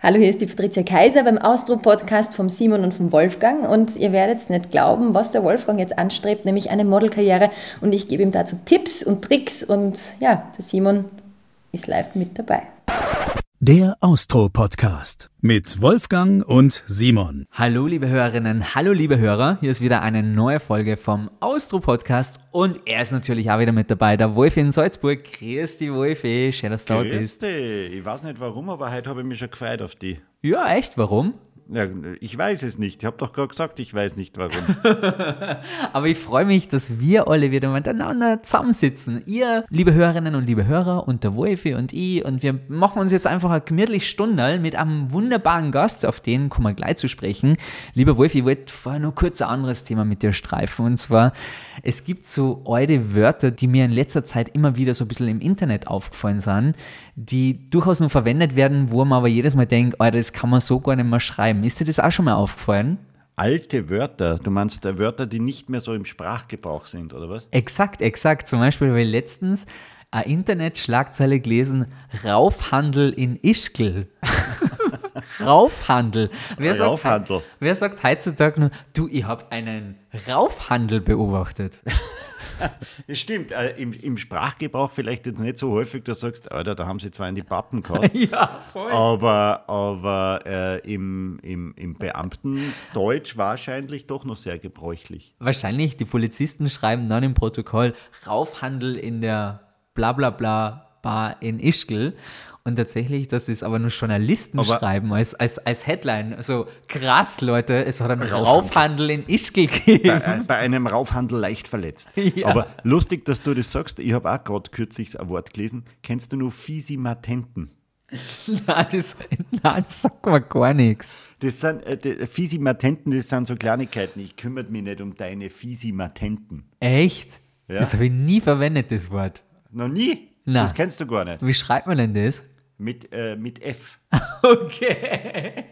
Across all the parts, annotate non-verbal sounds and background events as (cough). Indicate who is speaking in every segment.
Speaker 1: Hallo, hier ist die Patricia Kaiser beim Austro-Podcast vom Simon und vom Wolfgang. Und ihr werdet nicht glauben, was der Wolfgang jetzt anstrebt, nämlich eine Modelkarriere. Und ich gebe ihm dazu Tipps und Tricks. Und ja, der Simon ist live mit dabei.
Speaker 2: Der Austro-Podcast mit Wolfgang und Simon.
Speaker 3: Hallo liebe Hörerinnen, hallo liebe Hörer. Hier ist wieder eine neue Folge vom Austro-Podcast und er ist natürlich auch wieder mit dabei, der Wolfi in Salzburg. Grüß dich Wolfi, schön, dass du da bist.
Speaker 4: Dich. Ich weiß nicht warum, aber heute habe ich mich schon gefreut auf die.
Speaker 3: Ja, echt, warum?
Speaker 4: Ja, ich weiß es nicht. Ich habe doch gerade gesagt, ich weiß nicht warum. (laughs)
Speaker 3: Aber ich freue mich, dass wir alle wieder miteinander zusammensitzen. Ihr, liebe Hörerinnen und liebe Hörer, und der Wolfi und ich. Und wir machen uns jetzt einfach eine gemütliche Stunde mit einem wunderbaren Gast, auf den kommen wir gleich zu sprechen. Lieber Wolfi, ich wollte vorher noch kurz ein anderes Thema mit dir streifen. Und zwar, es gibt so alte Wörter, die mir in letzter Zeit immer wieder so ein bisschen im Internet aufgefallen sind, die durchaus nur verwendet werden, wo man aber jedes Mal denkt, Alter, das kann man so gar nicht mehr schreiben. Ist dir das auch schon mal aufgefallen?
Speaker 4: Alte Wörter, du meinst äh, Wörter, die nicht mehr so im Sprachgebrauch sind, oder was?
Speaker 3: Exakt, exakt. Zum Beispiel habe ich letztens eine Internetschlagzeile gelesen, Raufhandel in Ischgl. (laughs) Raufhandel. Wer
Speaker 4: Raufhandel.
Speaker 3: Sagt, wer sagt heutzutage nur, du, ich habe einen Raufhandel beobachtet? (laughs)
Speaker 4: Es stimmt, äh, im, im, Sprachgebrauch vielleicht jetzt nicht so häufig, dass du sagst, Alter, da haben sie zwar in die Pappen gehabt. (laughs)
Speaker 3: ja, voll.
Speaker 4: Aber, aber äh, im, im, im Beamtendeutsch wahrscheinlich doch noch sehr gebräuchlich.
Speaker 3: Wahrscheinlich, die Polizisten schreiben dann im Protokoll Raufhandel in der Blablabla Bar in Ischgl und tatsächlich, dass das aber nur Journalisten aber schreiben als, als, als Headline. Also krass, Leute, es hat einen Raufhandel, in Ischgl gegeben.
Speaker 4: Bei, bei, einem Raufhandel leicht verletzt. (laughs) Ja. Aber lustig, dass du das sagst. Ich habe auch gerade kürzlich ein Wort gelesen. Kennst du nur Fisimatenten? (laughs)
Speaker 3: nein, das, nein, das sagt mir gar nichts.
Speaker 4: Das sind äh, Fisimatenten, das sind so Kleinigkeiten. Ich kümmere mich nicht um deine Fisimatenten.
Speaker 3: Echt? Ja. Das habe ich nie verwendet, das Wort.
Speaker 4: Noch nie?
Speaker 3: Nein.
Speaker 4: Das kennst du gar nicht.
Speaker 3: Wie schreibt man denn das?
Speaker 4: Mit, äh, mit F. (laughs)
Speaker 3: Okay.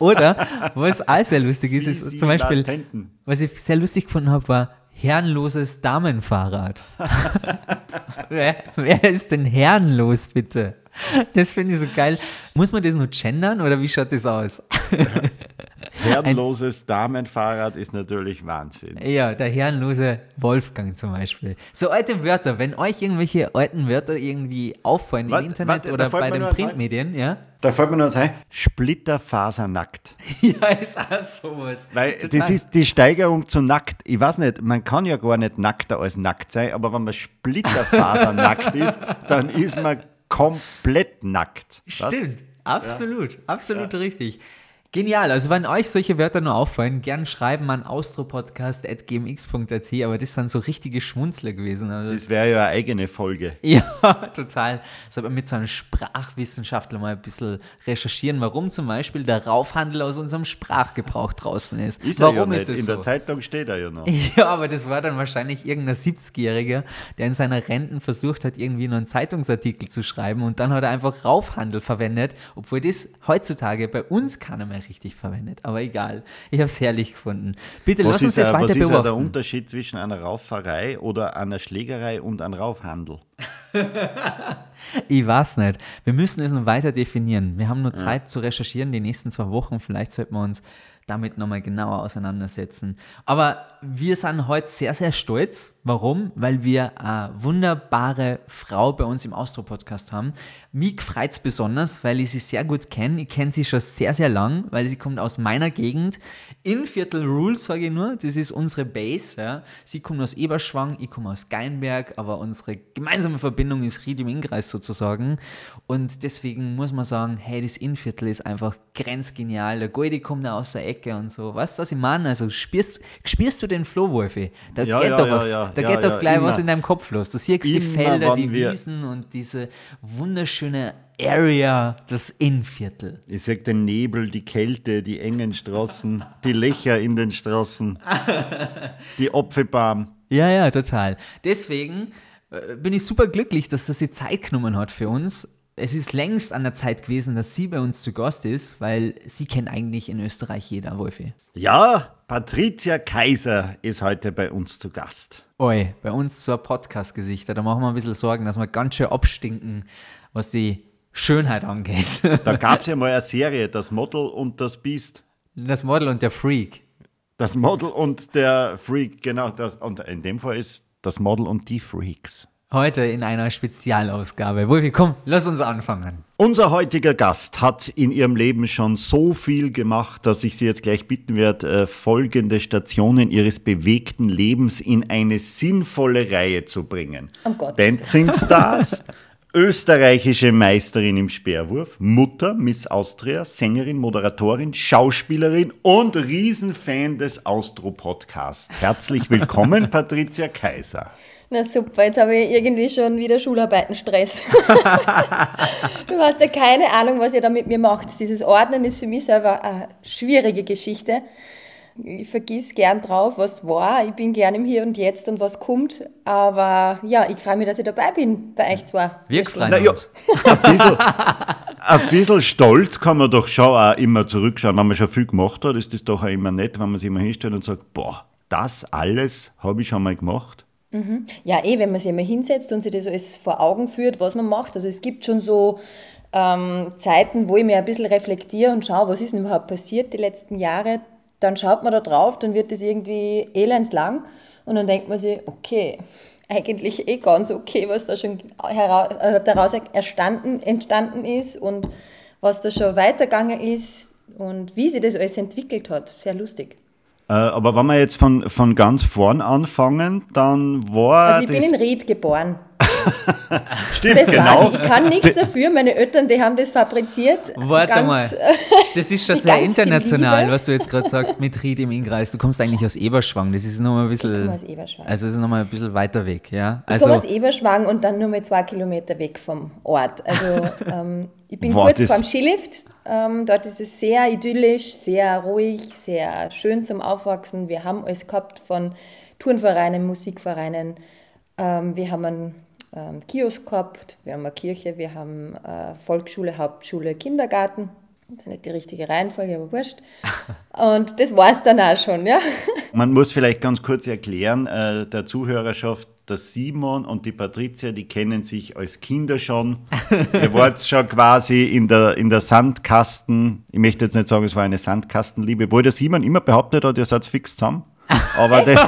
Speaker 3: Oder, was auch sehr lustig ist, ist zum Beispiel, was ich sehr lustig gefunden habe, war herrenloses Damenfahrrad. (laughs) wer, wer ist denn herrenlos, bitte? Das finde ich so geil. Muss man das nur gendern oder wie schaut das aus? (laughs)
Speaker 4: Herrenloses Damenfahrrad ist natürlich Wahnsinn.
Speaker 3: Ja, der herrenlose Wolfgang zum Beispiel. So alte Wörter, wenn euch irgendwelche alten Wörter irgendwie auffallen was, im Internet was, oder bei den Printmedien, ja?
Speaker 4: Da fällt mir nur ein, Splitterfasernackt. (laughs)
Speaker 3: ja, ist auch sowas.
Speaker 4: Weil Total. das ist die Steigerung zu nackt. Ich weiß nicht, man kann ja gar nicht nackter als nackt sein, aber wenn man Splitterfasernackt (laughs) ist, dann ist man komplett nackt.
Speaker 3: Stimmt, weißt? absolut, ja. absolut ja. richtig. Genial. Also, wenn euch solche Wörter nur auffallen, gern schreiben an austropodcast.gmx.at, aber das sind so richtige Schmunzler gewesen.
Speaker 4: Also das wäre ja eine eigene Folge. (laughs)
Speaker 3: Ja, total. So, aber mit so einem Sprachwissenschaftler mal ein bisschen recherchieren, warum zum Beispiel der Raufhandel aus unserem Sprachgebrauch draußen ist.
Speaker 4: Ist
Speaker 3: warum
Speaker 4: ja
Speaker 3: ist
Speaker 4: In
Speaker 3: so?
Speaker 4: der Zeitung steht er ja noch. (laughs)
Speaker 3: Ja, aber das war dann wahrscheinlich irgendein 70-Jähriger, der in seiner Renten versucht hat, irgendwie noch einen Zeitungsartikel zu schreiben und dann hat er einfach Raufhandel verwendet, obwohl das heutzutage bei uns keiner mehr richtig verwendet. Aber egal, ich habe es herrlich gefunden. Bitte was lass uns das weiter was beobachten. Was ist
Speaker 4: der Unterschied zwischen einer Rauferei oder einer Schlägerei und einem Raufhandel? (laughs)
Speaker 3: ich weiß nicht. Wir müssen es noch weiter definieren. Wir haben nur Zeit ja. zu recherchieren, die nächsten zwei Wochen. Vielleicht sollten wir uns damit nochmal genauer auseinandersetzen. Aber wir sind heute sehr, sehr stolz. Warum? Weil wir eine wunderbare Frau bei uns im Austro-Podcast haben. Mich freut es besonders, weil ich sie sehr gut kenne. Ich kenne sie schon sehr, sehr lang, weil sie kommt aus meiner Gegend. In Viertel Rules, sage ich nur. Das ist unsere Base. Ja. Sie kommt aus Eberschwang, ich komme aus Geinberg, aber unsere gemeinsame Verbindung ist Ried im Innkreis sozusagen. Und deswegen muss man sagen, hey, das Innviertel ist einfach grenzgenial. Der Goldi kommt da aus der Ecke und so. Weißt du, was ich meine? Also spürst, spürst du den Flow, Wolfi? Da ja, geht ja, doch was. Ja, da geht doch gleich immer. was in deinem Kopf los. Du siehst immer, die Felder, die Wiesen und diese wunderschöne Area, das Innviertel.
Speaker 4: Ich sag den Nebel, die Kälte, die engen Straßen, die Löcher in den Straßen, (laughs) die Opferbaum.
Speaker 3: Ja, ja, total. Deswegen äh, bin ich super glücklich, dass das sie Zeit genommen hat für uns es ist längst an der Zeit gewesen, dass sie bei uns zu Gast ist, weil sie kennt eigentlich in Österreich jeder, Wolfi.
Speaker 4: Ja, Patricia Kaiser ist heute bei uns zu Gast.
Speaker 3: Oi, bei uns zur Podcast-Gesichter. Da machen wir ein bisschen Sorgen, dass wir ganz schön abstinken, was die Schönheit angeht. (laughs)
Speaker 4: Da gab es ja (laughs) mal eine Serie, das Model und das Biest.
Speaker 3: Das Model und der Freak.
Speaker 4: Das Model und der Freak, genau. Das, und in dem Fall ist das Model und die Freaks.
Speaker 3: Heute in einer Spezialausgabe. Wolfi, komm, lass uns anfangen.
Speaker 4: Unser heutiger Gast hat in ihrem Leben schon so viel gemacht, dass ich Sie jetzt gleich bitten werde, äh, folgende Stationen Ihres bewegten Lebens in eine sinnvolle Reihe zu bringen.
Speaker 1: Um Gottes
Speaker 4: Dancing Stars, (laughs) österreichische Meisterin im Speerwurf, Mutter, Miss Austria, Sängerin, Moderatorin, Schauspielerin und Riesenfan des Austro-Podcasts. Herzlich willkommen, (laughs) Patricia Kaiser.
Speaker 1: Na super, jetzt habe ich irgendwie schon wieder Schularbeitenstress. (laughs) du hast ja keine Ahnung, was ihr da mit mir macht. Dieses Ordnen ist für mich selber eine schwierige Geschichte. Ich vergiss gern drauf, was war. Ich bin gern im Hier und Jetzt und was kommt. Aber ja, ich freue mich, dass ich dabei bin bei euch zwei.
Speaker 3: Wir
Speaker 1: Verstehen.
Speaker 3: freuen
Speaker 4: Naja,
Speaker 3: uns. (laughs)
Speaker 4: ein bisschen, ein bisschen stolz kann man doch schon auch immer zurückschauen. Wenn man schon viel gemacht hat, ist das doch auch immer nett, wenn man sich immer hinstellt und sagt, boah, das alles habe ich schon mal gemacht.
Speaker 1: Ja, eh, wenn man sich einmal hinsetzt und sich das alles vor Augen führt, was man macht. Also es gibt schon so ähm, Zeiten, wo ich mir ein bisschen reflektiere und schaue, was ist denn überhaupt passiert die letzten Jahre. Dann schaut man da drauf, dann wird das irgendwie elendslang und dann denkt man sich, okay, (laughs) eigentlich eh ganz okay, was da schon hera äh, daraus erstanden, entstanden ist und was da schon weitergegangen ist und wie sich das alles entwickelt hat. Sehr lustig.
Speaker 4: Äh, aber wenn wir jetzt von, von ganz vorn anfangen, dann war
Speaker 1: Also ich bin in Ried geboren. (laughs)
Speaker 4: stimmt,
Speaker 1: Das
Speaker 4: genau.
Speaker 1: weiß ich. Ich kann nichts dafür. Meine Eltern, die haben das fabriziert.
Speaker 3: Warte
Speaker 1: Ganz,
Speaker 3: mal.
Speaker 1: äh,
Speaker 3: Das ist schon (laughs) sehr international, was du jetzt gerade sagst mit Ried im Innkreis. Du kommst eigentlich aus Eberschwang. Das ist nochmal ein bisschen.
Speaker 1: komme aus Eberschwang.
Speaker 3: Also, das ist nochmal ein bisschen weiter weg, ja?
Speaker 1: Ich
Speaker 3: Also,
Speaker 1: komme aus Eberschwang und dann nur mal zwei Kilometer weg vom Ort. Also ähm, ich bin
Speaker 4: Wow,
Speaker 1: kurz vorm Skilift. Ähm, dort ist es sehr idyllisch, sehr ruhig, sehr schön zum Aufwachsen. Wir haben alles gehabt von Turnvereinen, Musikvereinen. Ähm, wir haben einen ähm, Kiosk gehabt, wir haben eine Kirche, wir haben äh, Volksschule, Hauptschule, Kindergarten. Das ist nicht die richtige Reihenfolge, aber wurscht. (laughs) Und das war es dann auch schon, ja.
Speaker 4: Man muss vielleicht ganz kurz erklären, äh, der Zuhörerschaft, der Simon und die Patricia, die kennen sich als Kinder schon. Ihr (laughs) wart schon quasi in der, in der Sandkasten, ich möchte jetzt nicht sagen, es war eine Sandkastenliebe, obwohl der Simon immer behauptet hat, ihr seid fix zusammen. Aber, (laughs) das,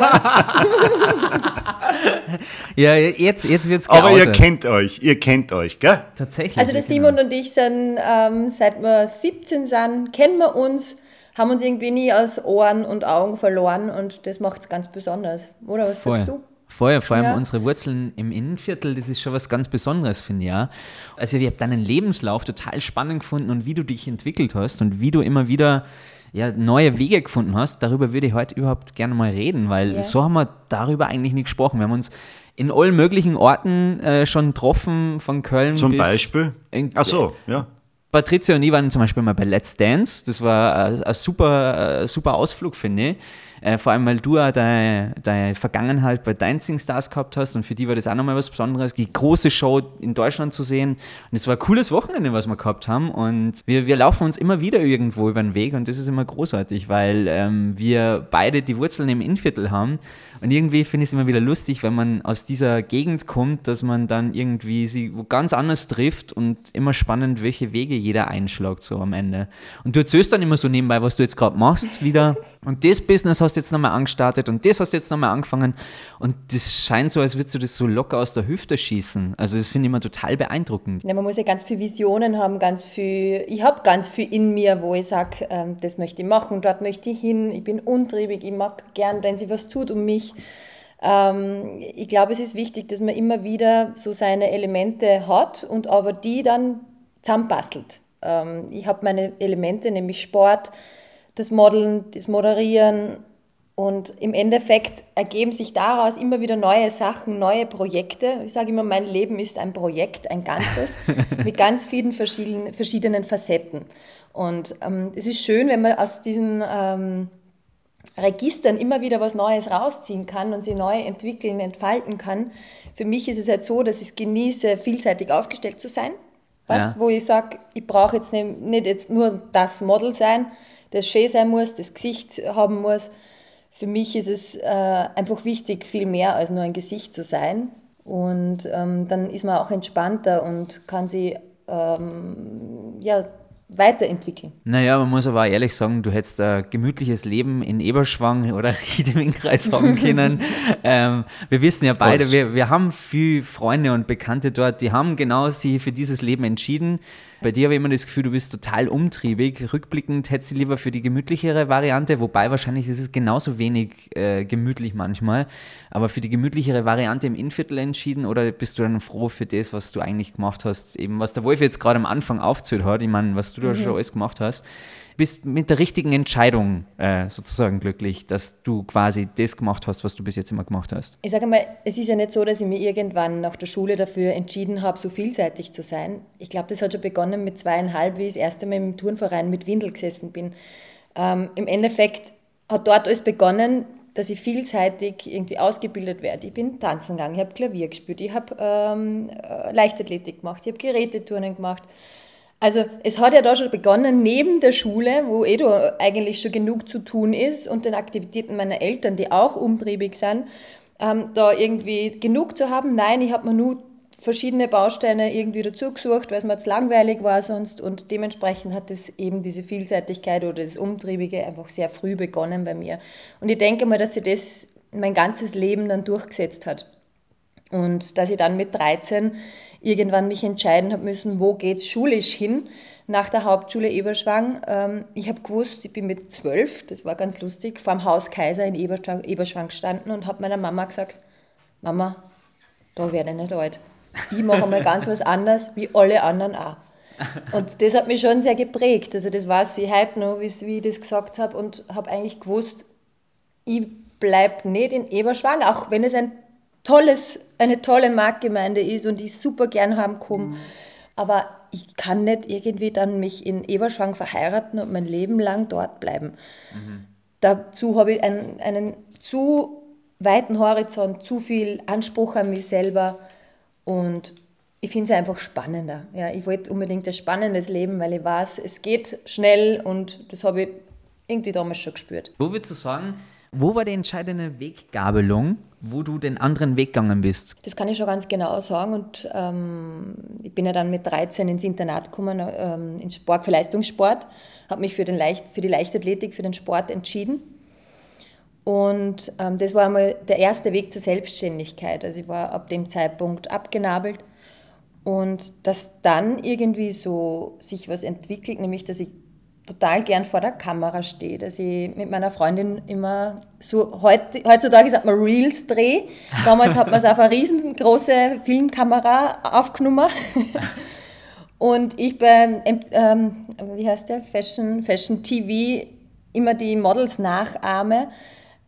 Speaker 3: ja, jetzt, jetzt wird es
Speaker 4: aber ihr kennt euch, ihr kennt euch, gell?
Speaker 3: Tatsächlich.
Speaker 1: Also der Simon und ich sind, ähm, seit wir 17 sind, kennen wir uns, haben uns irgendwie nie aus Ohren und Augen verloren und das macht es ganz besonders. Oder was
Speaker 3: Voll.
Speaker 1: sagst du?
Speaker 3: Voll, vor allem
Speaker 1: Ja.
Speaker 3: unsere Wurzeln im Innenviertel, das ist schon was ganz Besonderes, finde ich. Ja. Also, ich habe deinen Lebenslauf total spannend gefunden und wie du dich entwickelt hast und wie du immer wieder ja, neue Wege gefunden hast. Darüber würde ich heute überhaupt gerne mal reden, weil
Speaker 1: Ja.
Speaker 3: so haben wir darüber eigentlich nicht gesprochen. Wir haben uns in allen möglichen Orten äh, schon getroffen, von Köln
Speaker 4: Zum
Speaker 3: bis
Speaker 4: Beispiel.
Speaker 3: in-
Speaker 4: Ach so, ja.
Speaker 3: Patricia und ich waren zum Beispiel mal bei Let's Dance. Das war äh, ein super, äh, super Ausflug, finde ich. Äh, vor allem, weil du ja deine, deine Vergangenheit bei Dancing Stars gehabt hast und für die war das auch nochmal was Besonderes, die große Show in Deutschland zu sehen. Und es war ein cooles Wochenende, was wir gehabt haben. Und wir, wir laufen uns immer wieder irgendwo über den Weg und das ist immer großartig, weil ähm, wir beide die Wurzeln im Innviertel haben. Und irgendwie finde ich es immer wieder lustig, wenn man aus dieser Gegend kommt, dass man dann irgendwie sie wo ganz anders trifft und immer spannend, welche Wege jeder einschlägt so am Ende. Und du erzählst dann immer so nebenbei, was du jetzt gerade machst wieder. Und das Business hast du jetzt nochmal angestartet und das hast du jetzt nochmal angefangen. Und das scheint so, als würdest du das so locker aus der Hüfte schießen. Also das finde ich immer total beeindruckend.
Speaker 1: Ja, man muss ja ganz viele Visionen haben, ganz viel, ich habe ganz viel in mir, wo ich sage, ähm, das möchte ich machen, dort möchte ich hin, ich bin untriebig, ich mag gern, wenn sie was tut um mich. Ähm, ich glaube, es ist wichtig, dass man immer wieder so seine Elemente hat und aber die dann zusammenbastelt. Ähm, ich habe meine Elemente, nämlich Sport, das Modeln, das Moderieren und im Endeffekt ergeben sich daraus immer wieder neue Sachen, neue Projekte. Ich sage immer, mein Leben ist ein Projekt, ein Ganzes, (laughs) mit ganz vielen verschiedenen, verschiedenen Facetten. Und ähm, es ist schön, wenn man aus diesen ähm, Registern immer wieder was Neues rausziehen kann und sie neu entwickeln, entfalten kann. Für mich ist es halt so, dass ich es genieße, vielseitig aufgestellt zu sein. Was,
Speaker 3: Ja.
Speaker 1: Wo ich sage, ich brauche jetzt nicht, nicht jetzt nur das Model sein, das schön sein muss, das Gesicht haben muss. Für mich ist es äh, einfach wichtig, viel mehr als nur ein Gesicht zu sein. Und ähm, dann ist man auch entspannter und kann sie äh, ähm, ja, weiterentwickeln.
Speaker 3: Naja, man muss aber auch ehrlich sagen, du hättest ein gemütliches Leben in Eberschwang oder (laughs) Riedeming-Kreis haben (laughs) können. ähm, wir wissen ja beide, wir, wir haben viele Freunde und Bekannte dort, die haben genau sich für dieses Leben entschieden. Bei dir habe ich immer das Gefühl, du bist total umtriebig. Rückblickend hättest du lieber für die gemütlichere Variante, wobei wahrscheinlich ist es genauso wenig äh, gemütlich manchmal, aber für die gemütlichere Variante im Innviertel entschieden oder bist du dann froh für das, was du eigentlich gemacht hast, eben was der Wolf jetzt gerade am Anfang aufzählt hat, ich meine, was du da mhm. schon alles gemacht hast bist mit der richtigen Entscheidung äh, sozusagen glücklich, dass du quasi das gemacht hast, was du bis jetzt immer gemacht hast?
Speaker 1: Ich sage mal, es ist ja nicht so, dass ich mir irgendwann nach der Schule dafür entschieden habe, so vielseitig zu sein. Ich glaube, das hat schon begonnen mit zweieinhalb, wie ich das erste Mal im Turnverein mit Windel gesessen bin. Ähm, Im Endeffekt hat dort alles begonnen, dass ich vielseitig irgendwie ausgebildet werde. Ich bin tanzen gegangen, ich habe Klavier gespielt, ich habe ähm, äh, Leichtathletik gemacht, ich habe Geräteturnen gemacht. Also es hat ja da schon begonnen, neben der Schule, wo eh da eigentlich schon genug zu tun ist und den Aktivitäten meiner Eltern, die auch umtriebig sind, ähm, da irgendwie genug zu haben. Nein, ich habe mir nur verschiedene Bausteine irgendwie dazu gesucht, weil es mir jetzt langweilig war sonst und dementsprechend hat es eben diese Vielseitigkeit oder das Umtriebige einfach sehr früh begonnen bei mir. Und ich denke mal, dass sich das mein ganzes Leben dann durchgesetzt hat. Und dass ich dann mit 13 irgendwann mich entscheiden habe müssen, wo geht es schulisch hin nach der Hauptschule Eberschwang. Ähm, ich habe gewusst, ich bin mit zwölf, das war ganz lustig, vor dem Haus Kaiser in Eberschwang, Eberschwang gestanden und habe meiner Mama gesagt, Mama, da werde ich nicht alt. Ich mache mal ganz was anderes, wie alle anderen auch. Und das hat mich schon sehr geprägt. Also das weiß ich heute noch, wie ich das gesagt habe und habe eigentlich gewusst, ich bleibe nicht in Eberschwang, auch wenn es ein tolles, eine tolle Marktgemeinde ist und ich super gern haben komme. Mhm. Aber ich kann nicht irgendwie dann mich in Eberschwang verheiraten und mein Leben lang dort bleiben. Mhm. Dazu habe ich einen, einen zu weiten Horizont, zu viel Anspruch an mich selber und ich finde es einfach spannender. Ja, ich wollte unbedingt ein spannendes Leben, weil ich weiß, es geht schnell und das habe ich irgendwie damals schon gespürt.
Speaker 3: Wo würdest du sagen, wo war die entscheidende Weggabelung, wo du den anderen Weg gegangen bist?
Speaker 1: Das kann ich schon ganz genau sagen. Und ähm, ich bin ja dann mit 13 ins Internat gekommen, ähm, ins Sport für Leistungssport, habe mich für, den Leicht, für die Leichtathletik, für den Sport entschieden. Und ähm, das war einmal der erste Weg zur Selbstständigkeit. Also ich war ab dem Zeitpunkt abgenabelt. Und dass dann irgendwie so sich was entwickelt, nämlich dass ich total gern vor der Kamera stehe, dass ich mit meiner Freundin immer so, heut, heutzutage sagt man Reels dreh. Damals hat man es auf eine riesengroße Filmkamera aufgenommen. (laughs) Und ich bei, ähm, wie heißt der, Fashion, Fashion TV immer die Models nachahme.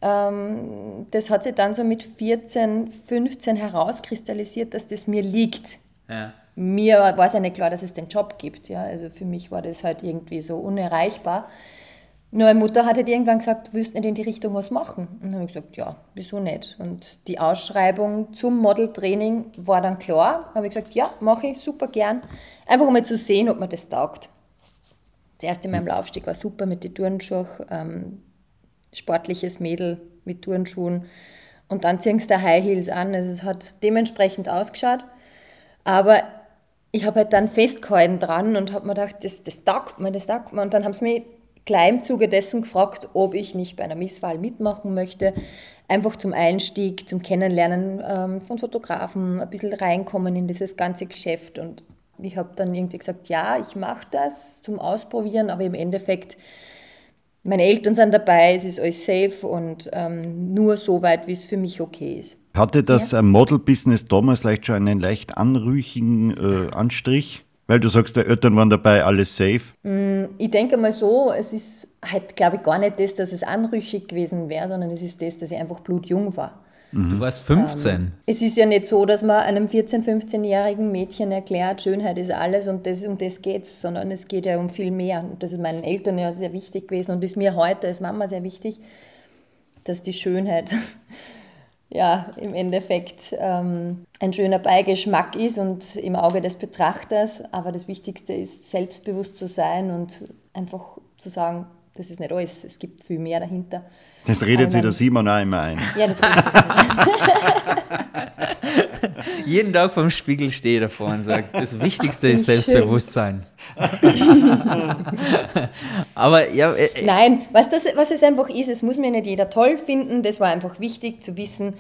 Speaker 1: Ähm, das hat sich dann so mit 14, 15 herauskristallisiert, dass das mir liegt. Ja mir war es ja nicht klar, dass es den Job gibt. Ja? Also für mich war das halt irgendwie so unerreichbar. Nur meine Mutter hat halt irgendwann gesagt, du willst nicht in die Richtung was machen? Und dann habe ich gesagt, ja, wieso nicht? Und die Ausschreibung zum Modeltraining war dann klar. Da habe ich gesagt, ja, mache ich super gern. Einfach mal zu sehen, ob mir das taugt. Das erste Mal im Laufsteg war super mit den Turnschuhen, ähm, sportliches Mädel mit Turnschuhen. Und dann ziehen sie da High Heels an. Also es hat dementsprechend ausgeschaut. Aber ich habe halt dann festgehalten dran und habe mir gedacht, das, das taugt mir, das taugt mir. Und dann haben sie mich gleich im Zuge dessen gefragt, ob ich nicht bei einer Misswahl mitmachen möchte. Einfach zum Einstieg, zum Kennenlernen ähm, von Fotografen, ein bisschen reinkommen in dieses ganze Geschäft. Und ich habe dann irgendwie gesagt, ja, ich mache das zum Ausprobieren, aber im Endeffekt, meine Eltern sind dabei, es ist alles safe und ähm, nur so weit, wie es für mich okay ist.
Speaker 4: Hatte das ja. Model-Business damals vielleicht schon einen leicht anrüchigen äh, Anstrich? Weil du sagst, die Eltern waren dabei, alles safe.
Speaker 1: Mm, ich denke mal so, es ist halt, glaube ich, gar nicht das, dass es anrüchig gewesen wäre, sondern es ist das, dass ich einfach blutjung war.
Speaker 3: Mhm. Du warst 15. Ähm,
Speaker 1: es ist ja nicht so, dass man einem 14-, 15-jährigen Mädchen erklärt, Schönheit ist alles und das, um das geht es, sondern es geht ja um viel mehr. Und das ist meinen Eltern ja sehr wichtig gewesen und ist mir heute als Mama sehr wichtig, dass die Schönheit ja, im Endeffekt ähm, ein schöner Beigeschmack ist und im Auge des Betrachters. Aber das Wichtigste ist, selbstbewusst zu sein und einfach zu sagen, das ist nicht alles, es gibt viel mehr dahinter.
Speaker 4: Das redet sich der Simon auch immer ein. Ja, das redet (laughs) (laughs)
Speaker 3: Jeden Tag vom Spiegel stehe davor und sage, das Wichtigste ist Selbstbewusstsein. (laughs) Aber ja. Äh,
Speaker 1: äh, Nein, was, das, was es einfach ist, es muss mir nicht jeder toll finden. Das war einfach wichtig zu wissen.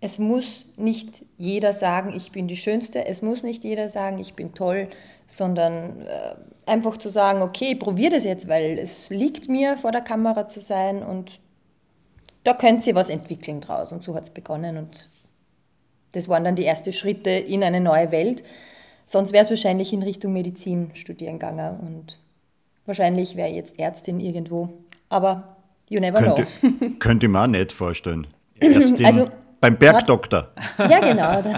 Speaker 1: Es muss nicht jeder sagen, ich bin die Schönste. Es muss nicht jeder sagen, ich bin toll, sondern äh, einfach zu sagen, okay, probier das jetzt, weil es liegt mir, vor der Kamera zu sein und da könnt ihr was entwickeln draus. Und so hat es begonnen und das waren dann die ersten Schritte in eine neue Welt. Sonst wäre es wahrscheinlich in Richtung Medizin studieren gegangen und wahrscheinlich wäre ich jetzt Ärztin irgendwo. Aber you never
Speaker 4: könnte, know. (laughs) könnte ich mir auch nicht vorstellen. (clears throat) Ärztin also, beim Bergdoktor.
Speaker 1: Ja, genau. (laughs)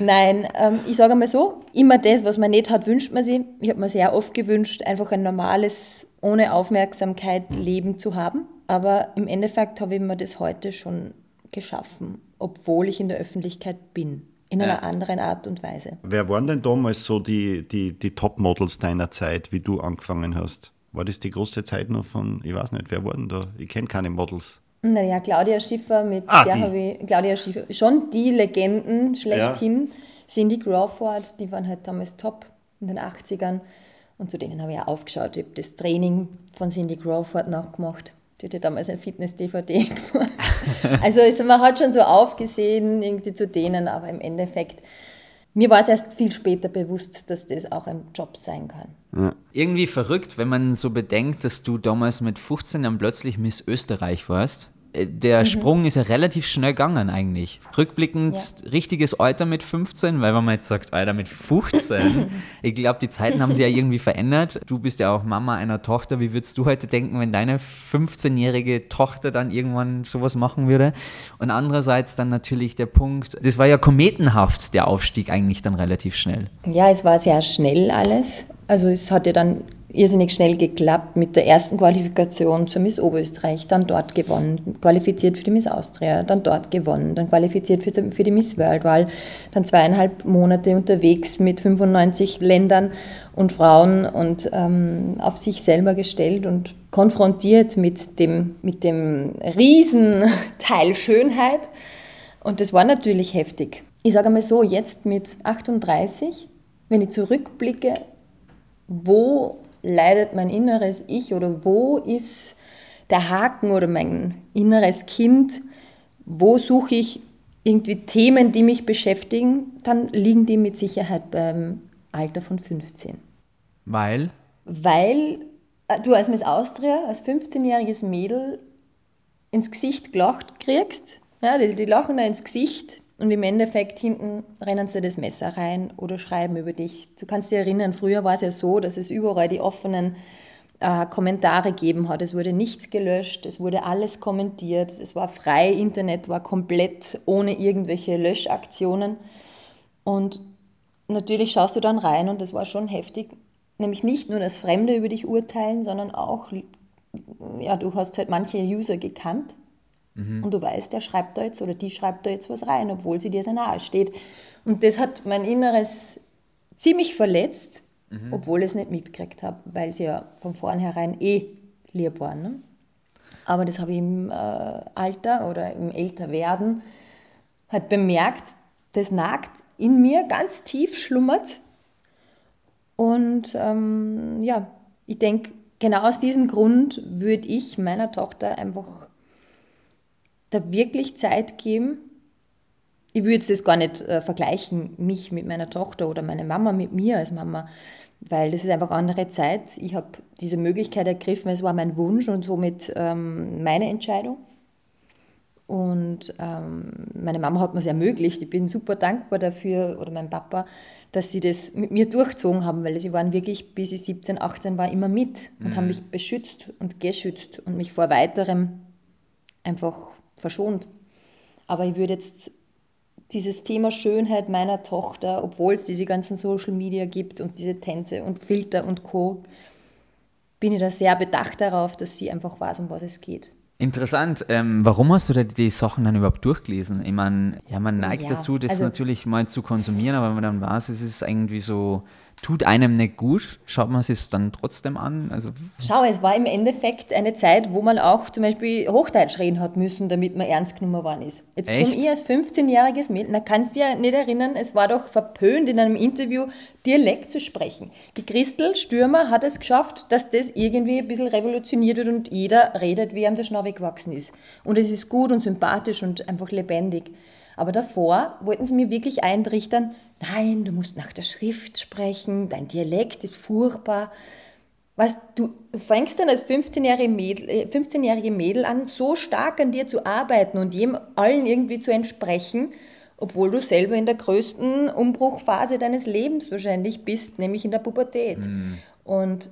Speaker 1: Nein, ähm, ich sage mal so, immer das, was man nicht hat, wünscht man sich. Ich habe mir sehr oft gewünscht, einfach ein normales, ohne Aufmerksamkeit Leben zu haben. Aber im Endeffekt habe ich mir das heute schon geschaffen, obwohl ich in der Öffentlichkeit bin. In einer ja. anderen Art und Weise.
Speaker 4: Wer waren denn damals so die, die, die Top-Models deiner Zeit, wie du angefangen hast? War das die große Zeit noch von, ich weiß nicht, wer waren da? Ich kenne keine Models.
Speaker 1: Naja, Claudia Schiffer, mit ah, der habe ich, Claudia Schiffer, schon die Legenden schlechthin. Ja. Cindy Crawford, die waren halt damals top in den 80ern. Und zu denen habe ich auch aufgeschaut. Ich habe das Training von Cindy Crawford nachgemacht. Die hat ja damals ein Fitness-DVD (laughs) gemacht. (laughs) also, also man hat schon so aufgesehen irgendwie zu denen, aber im Endeffekt, mir war es erst viel später bewusst, dass das auch ein Job sein kann.
Speaker 3: Ja. Irgendwie verrückt, wenn man so bedenkt, dass du damals mit 15 dann plötzlich Miss Österreich warst. Äh, der mhm. Sprung ist ja relativ schnell gegangen eigentlich. Rückblickend ja. richtiges Alter mit 15, weil wenn man jetzt sagt, Alter mit 15, (laughs) ich glaube, die Zeiten haben sich ja irgendwie verändert. Du bist ja auch Mama einer Tochter. Wie würdest du heute denken, wenn deine 15-jährige Tochter dann irgendwann sowas machen würde? Und andererseits dann natürlich der Punkt, das war ja kometenhaft, der Aufstieg eigentlich dann relativ schnell.
Speaker 1: Ja, es war sehr schnell alles. Also es hat ja dann irrsinnig schnell geklappt mit der ersten Qualifikation zur Miss Oberösterreich, dann dort gewonnen, qualifiziert für die Miss Austria, dann dort gewonnen, dann qualifiziert für die, für die Miss World Wahl, dann zweieinhalb Monate unterwegs mit 95 Ländern und Frauen und ähm, auf sich selber gestellt und konfrontiert mit dem, mit dem Riesenteil (laughs) Schönheit. Und das war natürlich heftig. Ich sage einmal so, jetzt mit 38, wenn ich zurückblicke, wo leidet mein inneres Ich oder wo ist der Haken oder mein inneres Kind, wo suche ich irgendwie Themen, die mich beschäftigen, dann liegen die mit Sicherheit beim Alter von 15.
Speaker 3: Weil?
Speaker 1: Weil äh, du als Miss Austria, als 15-jähriges Mädel ins Gesicht gelacht kriegst. Ja, die, die lachen da ins Gesicht und im Endeffekt hinten rennen sie das Messer rein oder schreiben über dich. Du kannst dich erinnern, früher war es ja so, dass es überall die offenen äh, Kommentare gegeben hat. Es wurde nichts gelöscht, es wurde alles kommentiert, es war frei, Internet war komplett ohne irgendwelche Löschaktionen. Und natürlich schaust du dann rein und das war schon heftig. Nämlich nicht nur das Fremde über dich urteilen, sondern auch, ja, du hast halt manche User gekannt Mhm. Und du weißt, der schreibt da jetzt oder die schreibt da jetzt was rein, obwohl sie dir sehr nahe steht. Und das hat mein Inneres ziemlich verletzt, mhm. obwohl ich es nicht mitgekriegt habe, weil sie ja von vornherein eh lieb waren. Ne? Aber das habe ich im äh, Alter oder im Älterwerden halt bemerkt, das nagt in mir ganz tief schlummert. Und ähm, ja, ich denke, genau aus diesem Grund würde ich meiner Tochter einfach da wirklich Zeit geben. Ich würde das gar nicht äh, vergleichen, mich mit meiner Tochter oder meine Mama mit mir als Mama, weil das ist einfach andere Zeit. Ich habe diese Möglichkeit ergriffen, es war mein Wunsch und somit ähm, meine Entscheidung. Und ähm, meine Mama hat mir es ermöglicht. Ich bin super dankbar dafür, oder mein Papa, dass sie das mit mir durchzogen haben, weil sie waren wirklich, bis ich 17, 18 war, immer mit und mhm. haben mich beschützt und geschützt und mich vor weiterem einfach verschont. Aber ich würde jetzt dieses Thema Schönheit meiner Tochter, obwohl es diese ganzen Social Media gibt und diese Tänze und Filter und Co., bin ich da sehr bedacht darauf, dass sie einfach weiß, um was es geht.
Speaker 3: Interessant. Ähm, warum hast du da die Sachen dann überhaupt durchgelesen? Ich meine, ja, man neigt ja, dazu, das also, natürlich mal zu konsumieren, aber wenn man dann weiß, es ist irgendwie so tut einem nicht gut, schaut man es dann trotzdem an? Also
Speaker 1: Schau, es war im Endeffekt eine Zeit, wo man auch zum Beispiel Hochdeutsch reden hat müssen, damit man ernst genommen worden ist. Jetzt komme ich als 15-jähriges Mädchen, da kannst du dir ja nicht erinnern, es war doch verpönt in einem Interview, Dialekt zu sprechen. Die Christel Stürmer hat es geschafft, dass das irgendwie ein bisschen revolutioniert wird und jeder redet, wie ihm der Schnau gewachsen ist. Und es ist gut und sympathisch und einfach lebendig. Aber davor wollten sie mir wirklich eintrichtern, nein, du musst nach der Schrift sprechen, dein Dialekt ist furchtbar. Was, du fängst dann als 15-jährige Mädel, 15 äh, Mädel an, so stark an dir zu arbeiten und jedem allen irgendwie zu entsprechen, obwohl du selber in der größten Umbruchphase deines Lebens wahrscheinlich bist, nämlich in der Pubertät. Mm. Und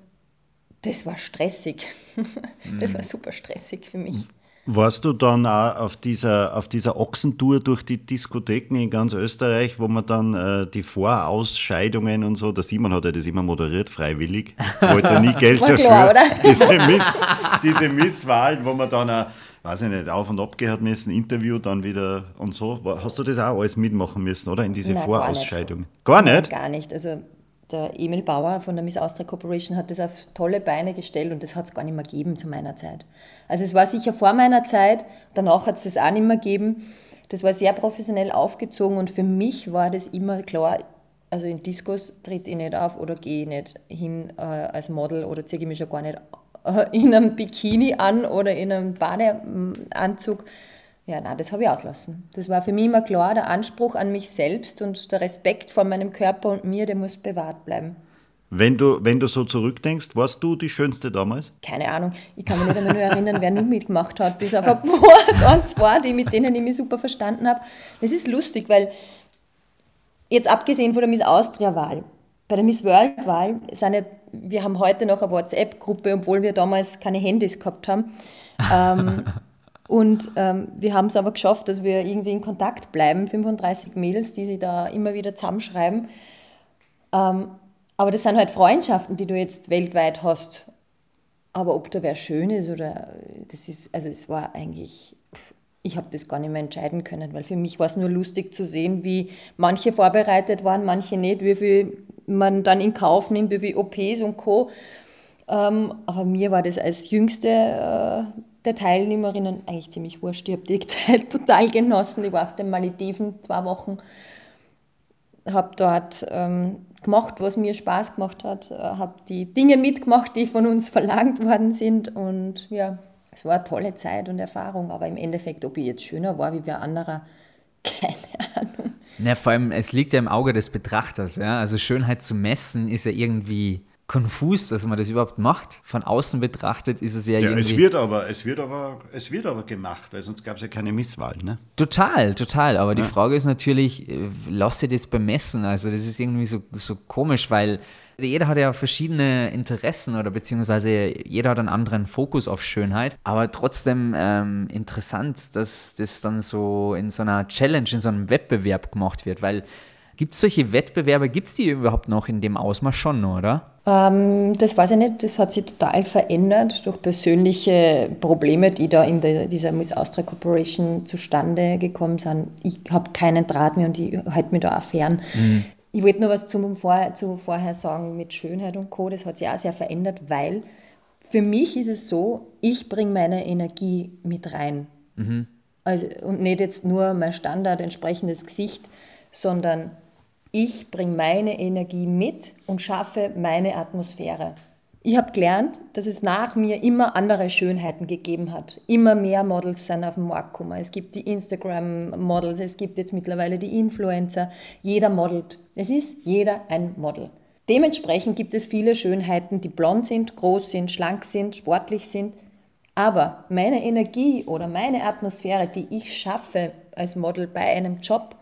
Speaker 1: das war stressig. (laughs) das war super stressig für mich.
Speaker 4: Warst du dann auch auf dieser, auf dieser Ochsentour durch die Diskotheken in ganz Österreich, wo man dann äh, die Vorausscheidungen und so, der Simon hat ja das immer moderiert, freiwillig, wollte nie (laughs) Geld dafür. Klar, oder? (laughs) Diese, Miss, diese Misswahlen, wo man dann auch, weiß ich nicht, auf und ab gehen hat müssen, Interview dann wieder und so. Hast du das auch alles mitmachen müssen, oder? In diese Nein, Vorausscheidung?
Speaker 1: Gar nicht? Gar nicht? Gar nicht. Also der Emil Bauer von der Miss Austria Corporation hat das auf tolle Beine gestellt und das hat es gar nicht mehr gegeben zu meiner Zeit. Also es war sicher vor meiner Zeit, danach hat es das auch nicht mehr gegeben. Das war sehr professionell aufgezogen und für mich war das immer klar, also in Diskos tritt ich nicht auf oder gehe ich nicht hin äh, als Model oder ziehe ich mich schon gar nicht äh, (laughs) in einem Bikini an oder in einem Badeanzug. Ja, nein, das habe ich auslassen. Das war für mich immer klar, der Anspruch an mich selbst und der Respekt vor meinem Körper und mir, der muss bewahrt bleiben.
Speaker 4: Wenn du, wenn du so zurückdenkst, warst du die Schönste damals?
Speaker 1: Keine Ahnung. Ich kann mich nicht einmal nur erinnern, wer nur mitgemacht hat, bis auf ein paar (laughs) ganz paar, die, mit denen ich mich super verstanden habe. Das ist lustig, weil jetzt abgesehen von der Miss Austria-Wahl, bei der Miss World-Wahl ja, wir haben heute noch eine WhatsApp-Gruppe, obwohl wir damals keine Handys gehabt haben. Ähm, (laughs) Und ähm, wir haben es aber geschafft, dass wir irgendwie in Kontakt bleiben. 35 Mädels, die sie da immer wieder zusammenschreiben. Ähm, aber das sind halt Freundschaften, die du jetzt weltweit hast. Aber ob da wer schön ist oder das ist, also es war eigentlich, ich habe das gar nicht mehr entscheiden können, weil für mich war es nur lustig zu sehen, wie manche vorbereitet waren, manche nicht, wie viel man dann in Kauf nimmt, wie viele OPs und Co. Ähm, aber mir war das als jüngste äh, der Teilnehmerinnen eigentlich ziemlich wurscht. Ich habe die Zeit (laughs) total genossen. Ich war auf den Malediven zwei Wochen, habe dort ähm, gemacht, was mir Spaß gemacht hat, äh, habe die Dinge mitgemacht, die von uns verlangt worden sind und ja, es war eine tolle Zeit und Erfahrung, aber im Endeffekt, ob ich jetzt schöner war wie wer anderer, (laughs) keine Ahnung.
Speaker 3: Ja, vor allem, es liegt ja im Auge des Betrachters. Ja? Also Schönheit zu messen ist ja irgendwie konfus, dass man das überhaupt macht. Von außen betrachtet ist es ja, ja
Speaker 4: irgendwie... Es wird aber, es wird aber, es wird aber gemacht, weil sonst gab es ja keine Misswahl, ne?
Speaker 3: Total, total. Aber ja. die Frage ist natürlich, äh, lass dir das bemessen. Also das ist irgendwie so, so komisch, weil jeder hat ja verschiedene Interessen oder beziehungsweise jeder hat einen anderen Fokus auf Schönheit. Aber trotzdem ähm, interessant, dass das dann so in so einer Challenge, in so einem Wettbewerb gemacht wird, weil Gibt es solche Wettbewerbe, gibt es die überhaupt noch in dem Ausmaß schon, oder?
Speaker 1: Ähm, das weiß ich nicht, das hat sich total verändert durch persönliche Probleme, die da in der, dieser Miss Austria Corporation zustande gekommen sind. Ich habe keinen Draht mehr und ich halte mich da auch fern. Mhm. Ich wollte nur was zum Vor zu vorher sagen mit Schönheit und Co. Das hat sich auch sehr verändert, weil für mich ist es so, ich bringe meine Energie mit rein. Mhm. Also, und nicht jetzt nur mein Standard entsprechendes Gesicht, sondern ich bringe meine Energie mit und schaffe meine Atmosphäre. Ich habe gelernt, dass es nach mir immer andere Schönheiten gegeben hat. Immer mehr Models sind auf den Markt gekommen. Es gibt die Instagram-Models, es gibt jetzt mittlerweile die Influencer. Jeder modelt. Es ist jeder ein Model. Dementsprechend gibt es viele Schönheiten, die blond sind, groß sind, schlank sind, sportlich sind. Aber meine Energie oder meine Atmosphäre, die ich schaffe als Model bei einem Job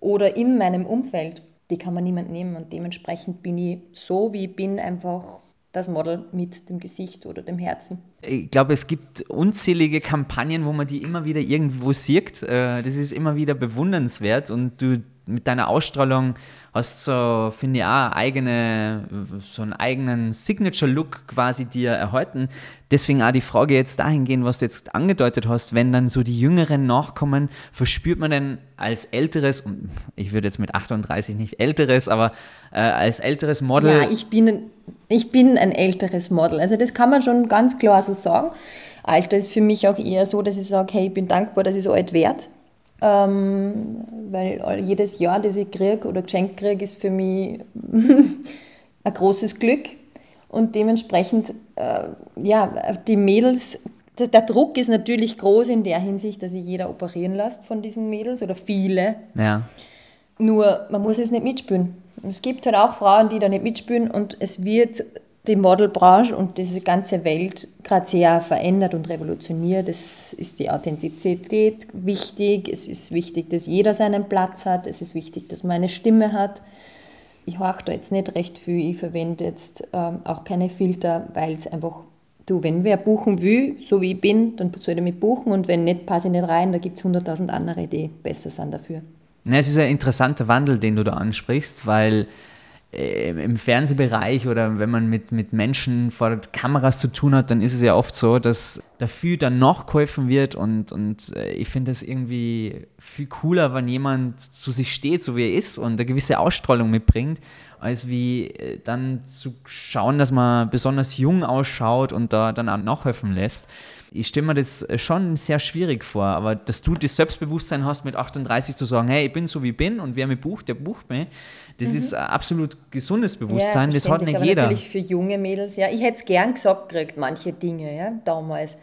Speaker 1: oder in meinem Umfeld, die kann man niemand nehmen und dementsprechend bin ich so, wie ich bin, einfach das Model mit dem Gesicht oder dem Herzen.
Speaker 3: Ich glaube, es gibt unzählige Kampagnen, wo man die immer wieder irgendwo sieht. Äh, das ist immer wieder bewundernswert und du mit deiner Ausstrahlung hast so, finde ich, auch eigene, so einen eigenen Signature-Look quasi dir erhalten. Deswegen auch die Frage jetzt dahingehend, was du jetzt angedeutet hast, wenn dann so die Jüngeren nachkommen, verspürt man denn als älteres, ich würde jetzt mit 38 nicht älteres, aber äh, als älteres Model.
Speaker 1: Ja, ich bin, ich bin ein älteres Model. Also das kann man schon ganz klar so sagen. Alter ist für mich auch eher so, dass ich sage, hey, ich bin dankbar, dass ich so alt werde. Ähm, weil jedes Jahr, das ich kriege oder geschenkt kriege, ist für mich (laughs) ein großes Glück. Und dementsprechend, äh, ja, die Mädels, der, der, Druck ist natürlich groß in der Hinsicht, dass sich jeder operieren lässt von diesen Mädels oder viele.
Speaker 3: Ja.
Speaker 1: Nur, man muss es nicht mitspielen. Es gibt halt auch Frauen, die da nicht mitspielen und es wird die Modelbranche und diese ganze Welt gerade sehr verändert und revolutioniert. Es ist die Authentizität wichtig. Es ist wichtig, dass jeder seinen Platz hat. Es ist wichtig, dass man eine Stimme hat. Ich horche da jetzt nicht recht viel. Ich verwende jetzt ähm, auch keine Filter, weil es einfach, du, wenn wer buchen will, so wie ich bin, dann soll er mich buchen und wenn nicht, passe ich nicht rein. Da gibt es hunderttausend andere, die besser sind dafür.
Speaker 3: Ja, es ist ein interessanter Wandel, den du da ansprichst, weil im Fernsehbereich oder wenn man mit, mit Menschen vor Kameras zu tun hat, dann ist es ja oft so, dass dafür dann noch geholfen wird und, und äh, ich finde es irgendwie viel cooler, wenn jemand zu sich steht, so wie er ist und eine gewisse Ausstrahlung mitbringt, als wie äh, dann zu schauen, dass man besonders jung ausschaut und da dann auch nachhelfen lässt ich stelle mir das äh, schon sehr schwierig vor, aber dass du das Selbstbewusstsein hast, mit 38 zu sagen, hey, ich bin so wie ich bin und wer mich bucht, der bucht mich, das mhm. ist ein absolut gesundes Bewusstsein, ja, das hat nicht
Speaker 1: aber
Speaker 3: jeder.
Speaker 1: natürlich für junge Mädels, ja, ich hätte es gern gesagt gekriegt, manche Dinge, ja, damals.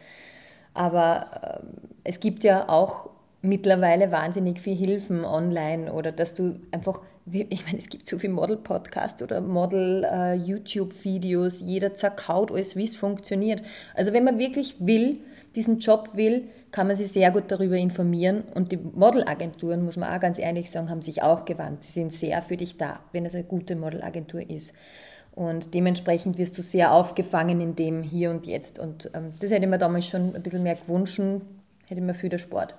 Speaker 1: Aber äh, es gibt ja auch mittlerweile wahnsinnig viel Hilfen online oder dass du einfach, ich meine, es gibt so viele Model-Podcasts oder Model-YouTube-Videos, jeder zerkaut alles, wie es funktioniert. Also wenn man wirklich will, diesen Job will, kann man sich sehr gut darüber informieren. Und die Modelagenturen, muss man auch ganz ehrlich sagen, haben sich auch gewandt. Sie sind sehr für dich da, wenn es eine gute Modelagentur ist. Und dementsprechend wirst du sehr aufgefangen in dem Hier und Jetzt. Und ähm, das hätte ich mir damals schon ein bisschen mehr gewünscht, hätte ich mir für den Sport.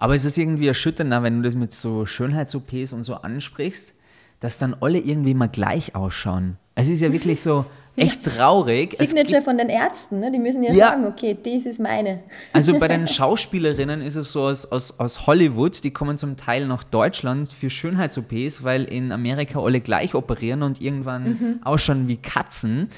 Speaker 3: Aber es ist irgendwie erschütternd, wenn du das mit so Schönheits-OPs und so ansprichst, dass dann alle irgendwie mal gleich ausschauen. Es ist ja wirklich so, echt traurig.
Speaker 1: Signature von den Ärzten, ne? die müssen ja, ja, sagen, okay, das ist meine. (laughs)
Speaker 3: Also bei den (laughs) Schauspielerinnen ist es so aus, aus, aus Hollywood, die kommen zum Teil nach Deutschland für Schönheits-OPs, weil in Amerika alle gleich operieren und irgendwann mhm. ausschauen wie Katzen.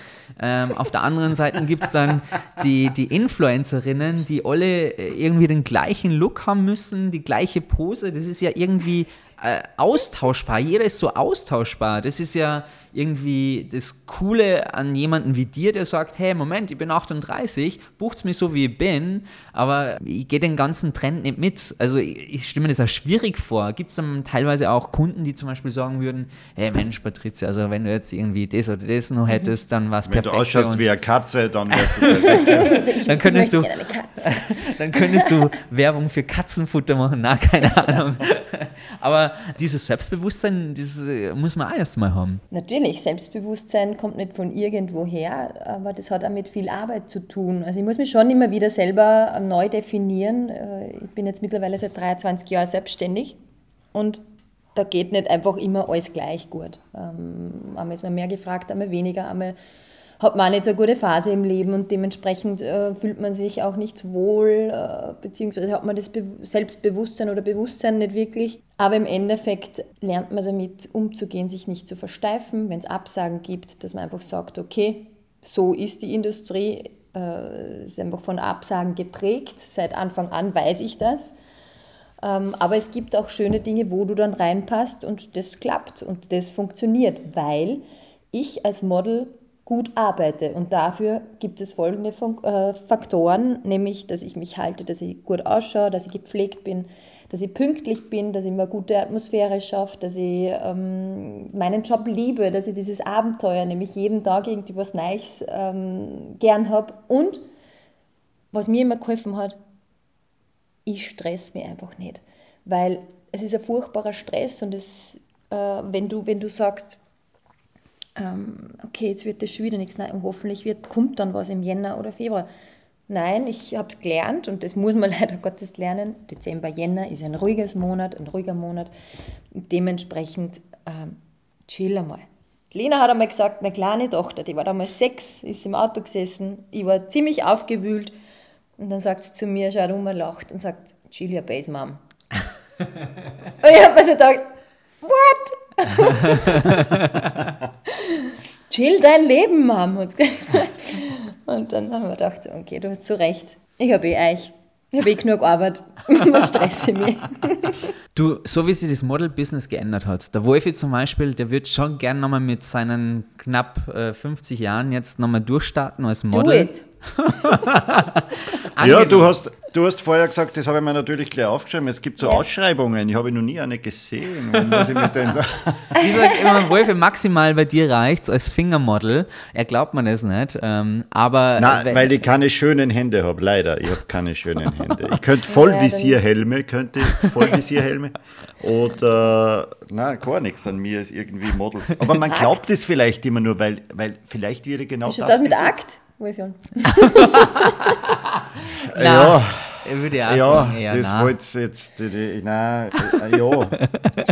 Speaker 3: Ähm, auf der anderen Seite gibt es dann die, die Influencerinnen, die alle äh, irgendwie den gleichen Look haben müssen, die gleiche Pose. Das ist ja irgendwie äh, austauschbar. Jeder ist so austauschbar. Das ist ja irgendwie das Coole an jemanden wie dir, der sagt, hey, Moment, ich bin 38, bucht's mich so, wie ich bin, aber ich gehe den ganzen Trend nicht mit. Also ich, ich stelle mir das auch schwierig vor. Gibt es dann teilweise auch Kunden, die zum Beispiel sagen würden, hey Mensch, Patricia, also wenn du jetzt irgendwie das oder das noch mhm. hättest, dann war es perfekt.
Speaker 4: Wenn du ausschaust wie eine Katze, dann wärst du perfekt.
Speaker 3: dann könntest du, (laughs) dann könntest du Werbung für Katzenfutter machen. Na, keine Ahnung. (laughs) Aber dieses Selbstbewusstsein, das äh, muss man auch erst mal haben.
Speaker 1: Natürlich, Selbstbewusstsein kommt nicht von irgendwoher, aber das hat auch mit viel Arbeit zu tun. Also ich muss mich schon immer wieder selber neu definieren. Äh, ich bin jetzt mittlerweile seit 23 Jahren selbstständig und da geht nicht einfach immer alles gleich gut. Ähm, einmal ist man mehr gefragt, einmal weniger, einmal hat man nicht so eine gute Phase im Leben und dementsprechend äh, fühlt man sich auch nicht wohl, äh, beziehungsweise hat man das Be Selbstbewusstsein oder Bewusstsein nicht wirklich. Aber im Endeffekt lernt man damit umzugehen, sich nicht zu versteifen, wenn es Absagen gibt, dass man einfach sagt, okay, so ist die Industrie, äh, ist einfach von Absagen geprägt, seit Anfang an weiß ich das. Ähm, aber es gibt auch schöne Dinge, wo du dann reinpasst und das klappt und das funktioniert, weil ich als Model gut arbeite. Und dafür gibt es folgende äh, Faktoren, nämlich, dass ich mich halte, dass ich gut ausschaue, dass ich gepflegt bin, dass ich pünktlich bin, dass ich mir gute Atmosphäre schaffe, dass ich ähm, meinen Job liebe, dass ich dieses Abenteuer, nämlich jeden Tag irgendwie was Neues ähm, gern habe. Und was mir immer geholfen hat, ich stress mich einfach nicht. Weil es ist ein furchtbarer Stress und es, äh, wenn, du, wenn du sagst, ähm, okay, jetzt wird das schon wieder nichts, nein, hoffentlich wird, kommt dann was im Jänner oder Februar. Nein, ich habe es gelernt und das muss man (laughs) leider Gottes lernen. Dezember, Jänner ist ein ruhiges Monat, ein ruhiger Monat. Dementsprechend ähm, chill einmal. Lena hat einmal gesagt, meine kleine Tochter, die war damals sechs, ist im Auto gesessen, ich war ziemlich aufgewühlt und dann sagt sie zu mir, schaut um lacht und sagt, chill your base, Mom. (laughs) und ich habe mir so gedacht, what? (laughs) chill dein Leben, Mom. Und dann haben wir gedacht, okay, du hast zu Recht. Ich habe eh euch. Ich habe eh genug Arbeit. (laughs) Was stresse ich mich? (laughs)
Speaker 3: Du, so wie sich das Model-Business geändert hat, der Wolfi zum Beispiel, der wird schon gern nochmal mit seinen knapp äh, 50 Jahren jetzt nochmal durchstarten als Model.
Speaker 1: Do it. (laughs)
Speaker 4: ja, du hast, du hast vorher gesagt, das habe ich mir natürlich gleich aufgeschrieben. Es gibt so
Speaker 1: Ja.
Speaker 4: Ausschreibungen, ich habe noch nie eine gesehen. Ich mit den (laughs)
Speaker 3: Ich sage immer, Wolfi, maximal bei dir reicht's als Fingermodel. Er glaubt mir das nicht. Ähm, aber
Speaker 4: Nein,
Speaker 3: wenn-
Speaker 4: weil ich keine schönen Hände habe, leider. Ich habe keine schönen Hände. Ich könnte (laughs) Vollvisierhelme, könnte ich, Vollvisierhelme. Oder, na gar nichts an mir ist irgendwie Model. Aber man glaubt es vielleicht immer nur, weil, weil vielleicht wird genau
Speaker 1: schaut
Speaker 4: das
Speaker 1: aus mit
Speaker 4: gesucht.
Speaker 1: Akt? Wolfjan?
Speaker 3: Nein, (laughs)
Speaker 4: Ja,
Speaker 3: ich würde ja sagen,
Speaker 4: das wollte jetzt, äh, nein, äh, ja.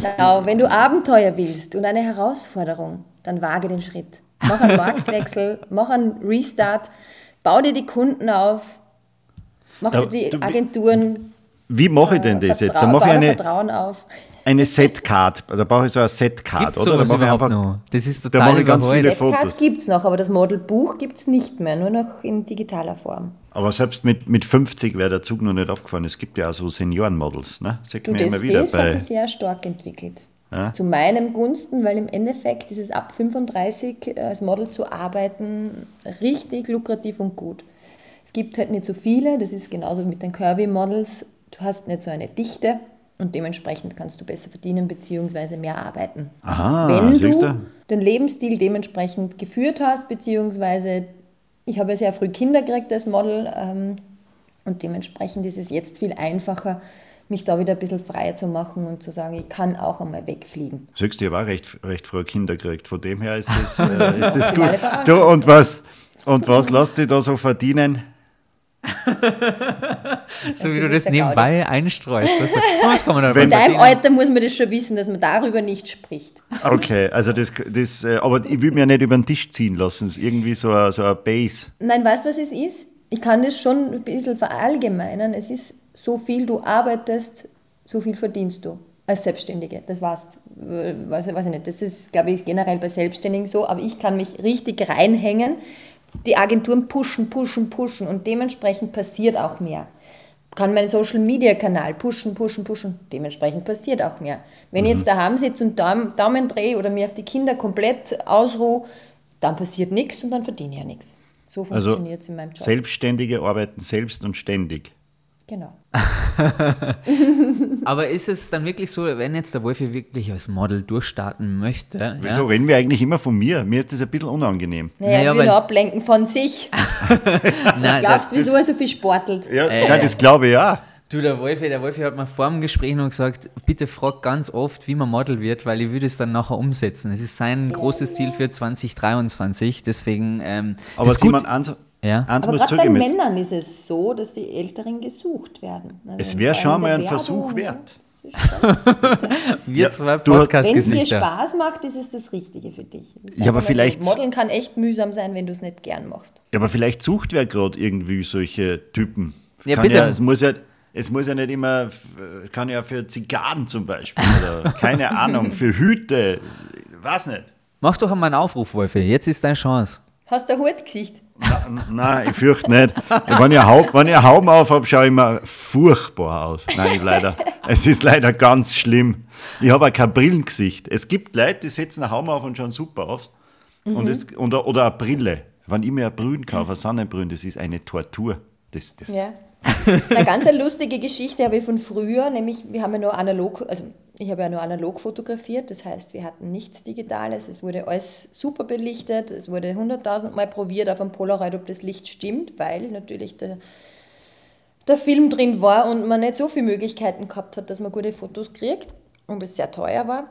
Speaker 1: Schau, wenn du Abenteuer willst und eine Herausforderung, dann wage den Schritt. Mach einen Marktwechsel, (laughs) mach einen Restart, bau dir die Kunden auf, mach dir die
Speaker 4: du- wie-
Speaker 1: Agenturen,
Speaker 4: Wie mache ich denn das jetzt? Da
Speaker 1: Vertrau-
Speaker 4: mache ich eine,
Speaker 1: Vertrauen auf.
Speaker 4: eine Setcard. Da brauche ich so eine Setcard, oder? Da mache ich einfach,
Speaker 3: noch? Das ist
Speaker 4: da
Speaker 3: total
Speaker 4: mache ich ganz
Speaker 3: überholt.
Speaker 4: viele
Speaker 1: Setcard
Speaker 4: Fotos.
Speaker 1: gibt es noch, aber das Modelbuch gibt es nicht mehr, nur noch in digitaler Form.
Speaker 4: Aber selbst mit, mit 50 wäre der Zug noch nicht abgefahren. Es gibt ja auch so Seniorenmodels, ne? Sieht
Speaker 1: Du,
Speaker 4: man
Speaker 1: das,
Speaker 4: immer wieder
Speaker 1: das hat
Speaker 4: bei.
Speaker 1: sich sehr stark entwickelt.
Speaker 4: Ja.
Speaker 1: Zu meinem Gunsten, weil im Endeffekt ist es ab 35 als Model zu arbeiten richtig lukrativ und gut. Es gibt halt nicht so viele, das ist genauso mit den Curvy-Models. Du hast nicht so eine Dichte und dementsprechend kannst du besser verdienen bzw. mehr arbeiten.
Speaker 4: Aha,
Speaker 1: Wenn
Speaker 4: siehst
Speaker 1: du den Lebensstil dementsprechend geführt hast, beziehungsweise ich habe ja sehr früh Kinder gekriegt als Model ähm, und dementsprechend ist es jetzt viel einfacher, mich da wieder ein bisschen freier zu machen und zu sagen, ich kann auch einmal wegfliegen.
Speaker 4: Siehst du, ich habe auch recht, recht früh Kinder gekriegt. Von dem her ist das, (laughs) äh, ist das gut. Du, und was, und was lässt dich da so verdienen? (laughs)
Speaker 3: So
Speaker 1: Und
Speaker 3: wie
Speaker 1: du
Speaker 3: du das nebenbei einstreust. Das, das kann man dann
Speaker 4: Wenn-
Speaker 1: In deinem Alter muss man das schon wissen, dass man darüber nicht spricht. (laughs)
Speaker 4: Okay, also das, das äh, aber ich will mir nicht über den Tisch ziehen lassen. Es ist irgendwie so eine, so Base.
Speaker 1: Nein, weißt du, was es ist? Ich kann das schon ein bisschen verallgemeinern. Es ist so viel du arbeitest, so viel verdienst du als Selbstständige. Das war's. Äh, Weiß, weiß ich nicht. Das ist, glaube ich, generell bei Selbstständigen so. Aber ich kann mich richtig reinhängen. Die Agenturen pushen, pushen, pushen und dementsprechend passiert auch mehr. Kann meinen Social Media Kanal pushen, pushen, pushen. Dementsprechend passiert auch mehr. Wenn ich jetzt daheim sitze und Daumen, Daumen drehe oder mir auf die Kinder komplett ausruhe, dann passiert nichts und dann verdiene ich ja nichts. So
Speaker 4: Also
Speaker 1: funktioniert es in meinem Job.
Speaker 4: Selbstständige arbeiten selbst und ständig.
Speaker 1: Genau. (laughs)
Speaker 3: Aber ist es dann wirklich so, wenn jetzt der Wolfi wirklich als Model durchstarten möchte?
Speaker 4: Wieso
Speaker 3: Ja?
Speaker 4: reden wir eigentlich immer von mir? Mir ist das ein bisschen unangenehm.
Speaker 1: Naja,
Speaker 3: Naja,
Speaker 1: ich will
Speaker 3: weil-
Speaker 1: ablenken von sich. (laughs)
Speaker 3: Nein,
Speaker 1: Glaubst
Speaker 3: der,
Speaker 1: wieso er so viel sportelt?
Speaker 4: Ja, ja das glaube ich ja.
Speaker 3: du, der Wolfi, der Wolfi hat mir vor dem Gespräch noch gesagt, bitte frag ganz oft, wie man Model wird, weil ich würde es dann nachher umsetzen. Es ist sein großes Ziel für 2023, deswegen ähm,
Speaker 4: Aber
Speaker 3: ist gut.
Speaker 4: Simon, eins,
Speaker 3: Ja.
Speaker 4: eins
Speaker 1: Aber gerade bei Männern ist es so, dass die Älteren gesucht werden. Also
Speaker 4: es wäre schon mal ein
Speaker 1: Werbung,
Speaker 4: Versuch
Speaker 1: ne?
Speaker 4: wert.
Speaker 3: Wir
Speaker 4: Ja,
Speaker 3: zwei
Speaker 4: hast-
Speaker 1: Wenn es dir. Spaß macht, ist es das Richtige für dich.
Speaker 4: Ja, aber
Speaker 1: mal so,
Speaker 4: vielleicht-
Speaker 1: Modeln kann echt mühsam sein, wenn du es nicht gern machst.
Speaker 4: Ja, aber vielleicht sucht wer gerade irgendwie solche Typen.
Speaker 3: Ja,
Speaker 4: Kann
Speaker 3: bitte.
Speaker 4: Ja, es, muss ja, es muss ja nicht immer, es kann ja für Zigarren zum Beispiel oder (laughs) keine Ahnung, für Hüte, weiß nicht.
Speaker 3: Mach doch einmal einen Aufruf, Wolfi. Jetzt ist deine Chance.
Speaker 1: Hast du ein Hutgesicht?
Speaker 4: Nein, ich fürchte nicht. Wenn ich, Haub, wenn ich einen Hauben auf habe, schaue ich immer furchtbar aus. Nein, ich leider. Es ist leider ganz schlimm. Ich habe auch kein Brillengesicht. Es gibt Leute, die setzen einen Hauben auf und schauen super aus. Und es, oder, oder eine Brille. Wenn ich mir eine Brühen kaufe, eine Sonnenbrühen, das ist eine Tortur. Das, das,
Speaker 1: Ja. Eine ganz (laughs) lustige Geschichte habe ich von früher, nämlich wir haben ja nur analog, also ich habe ja nur analog fotografiert, das heißt, wir hatten nichts Digitales, es wurde alles super belichtet, es wurde hunderttausend Mal probiert auf einem Polaroid, ob das Licht stimmt, weil natürlich der, der Film drin war und man nicht so viele Möglichkeiten gehabt hat, dass man gute Fotos kriegt und es sehr teuer war.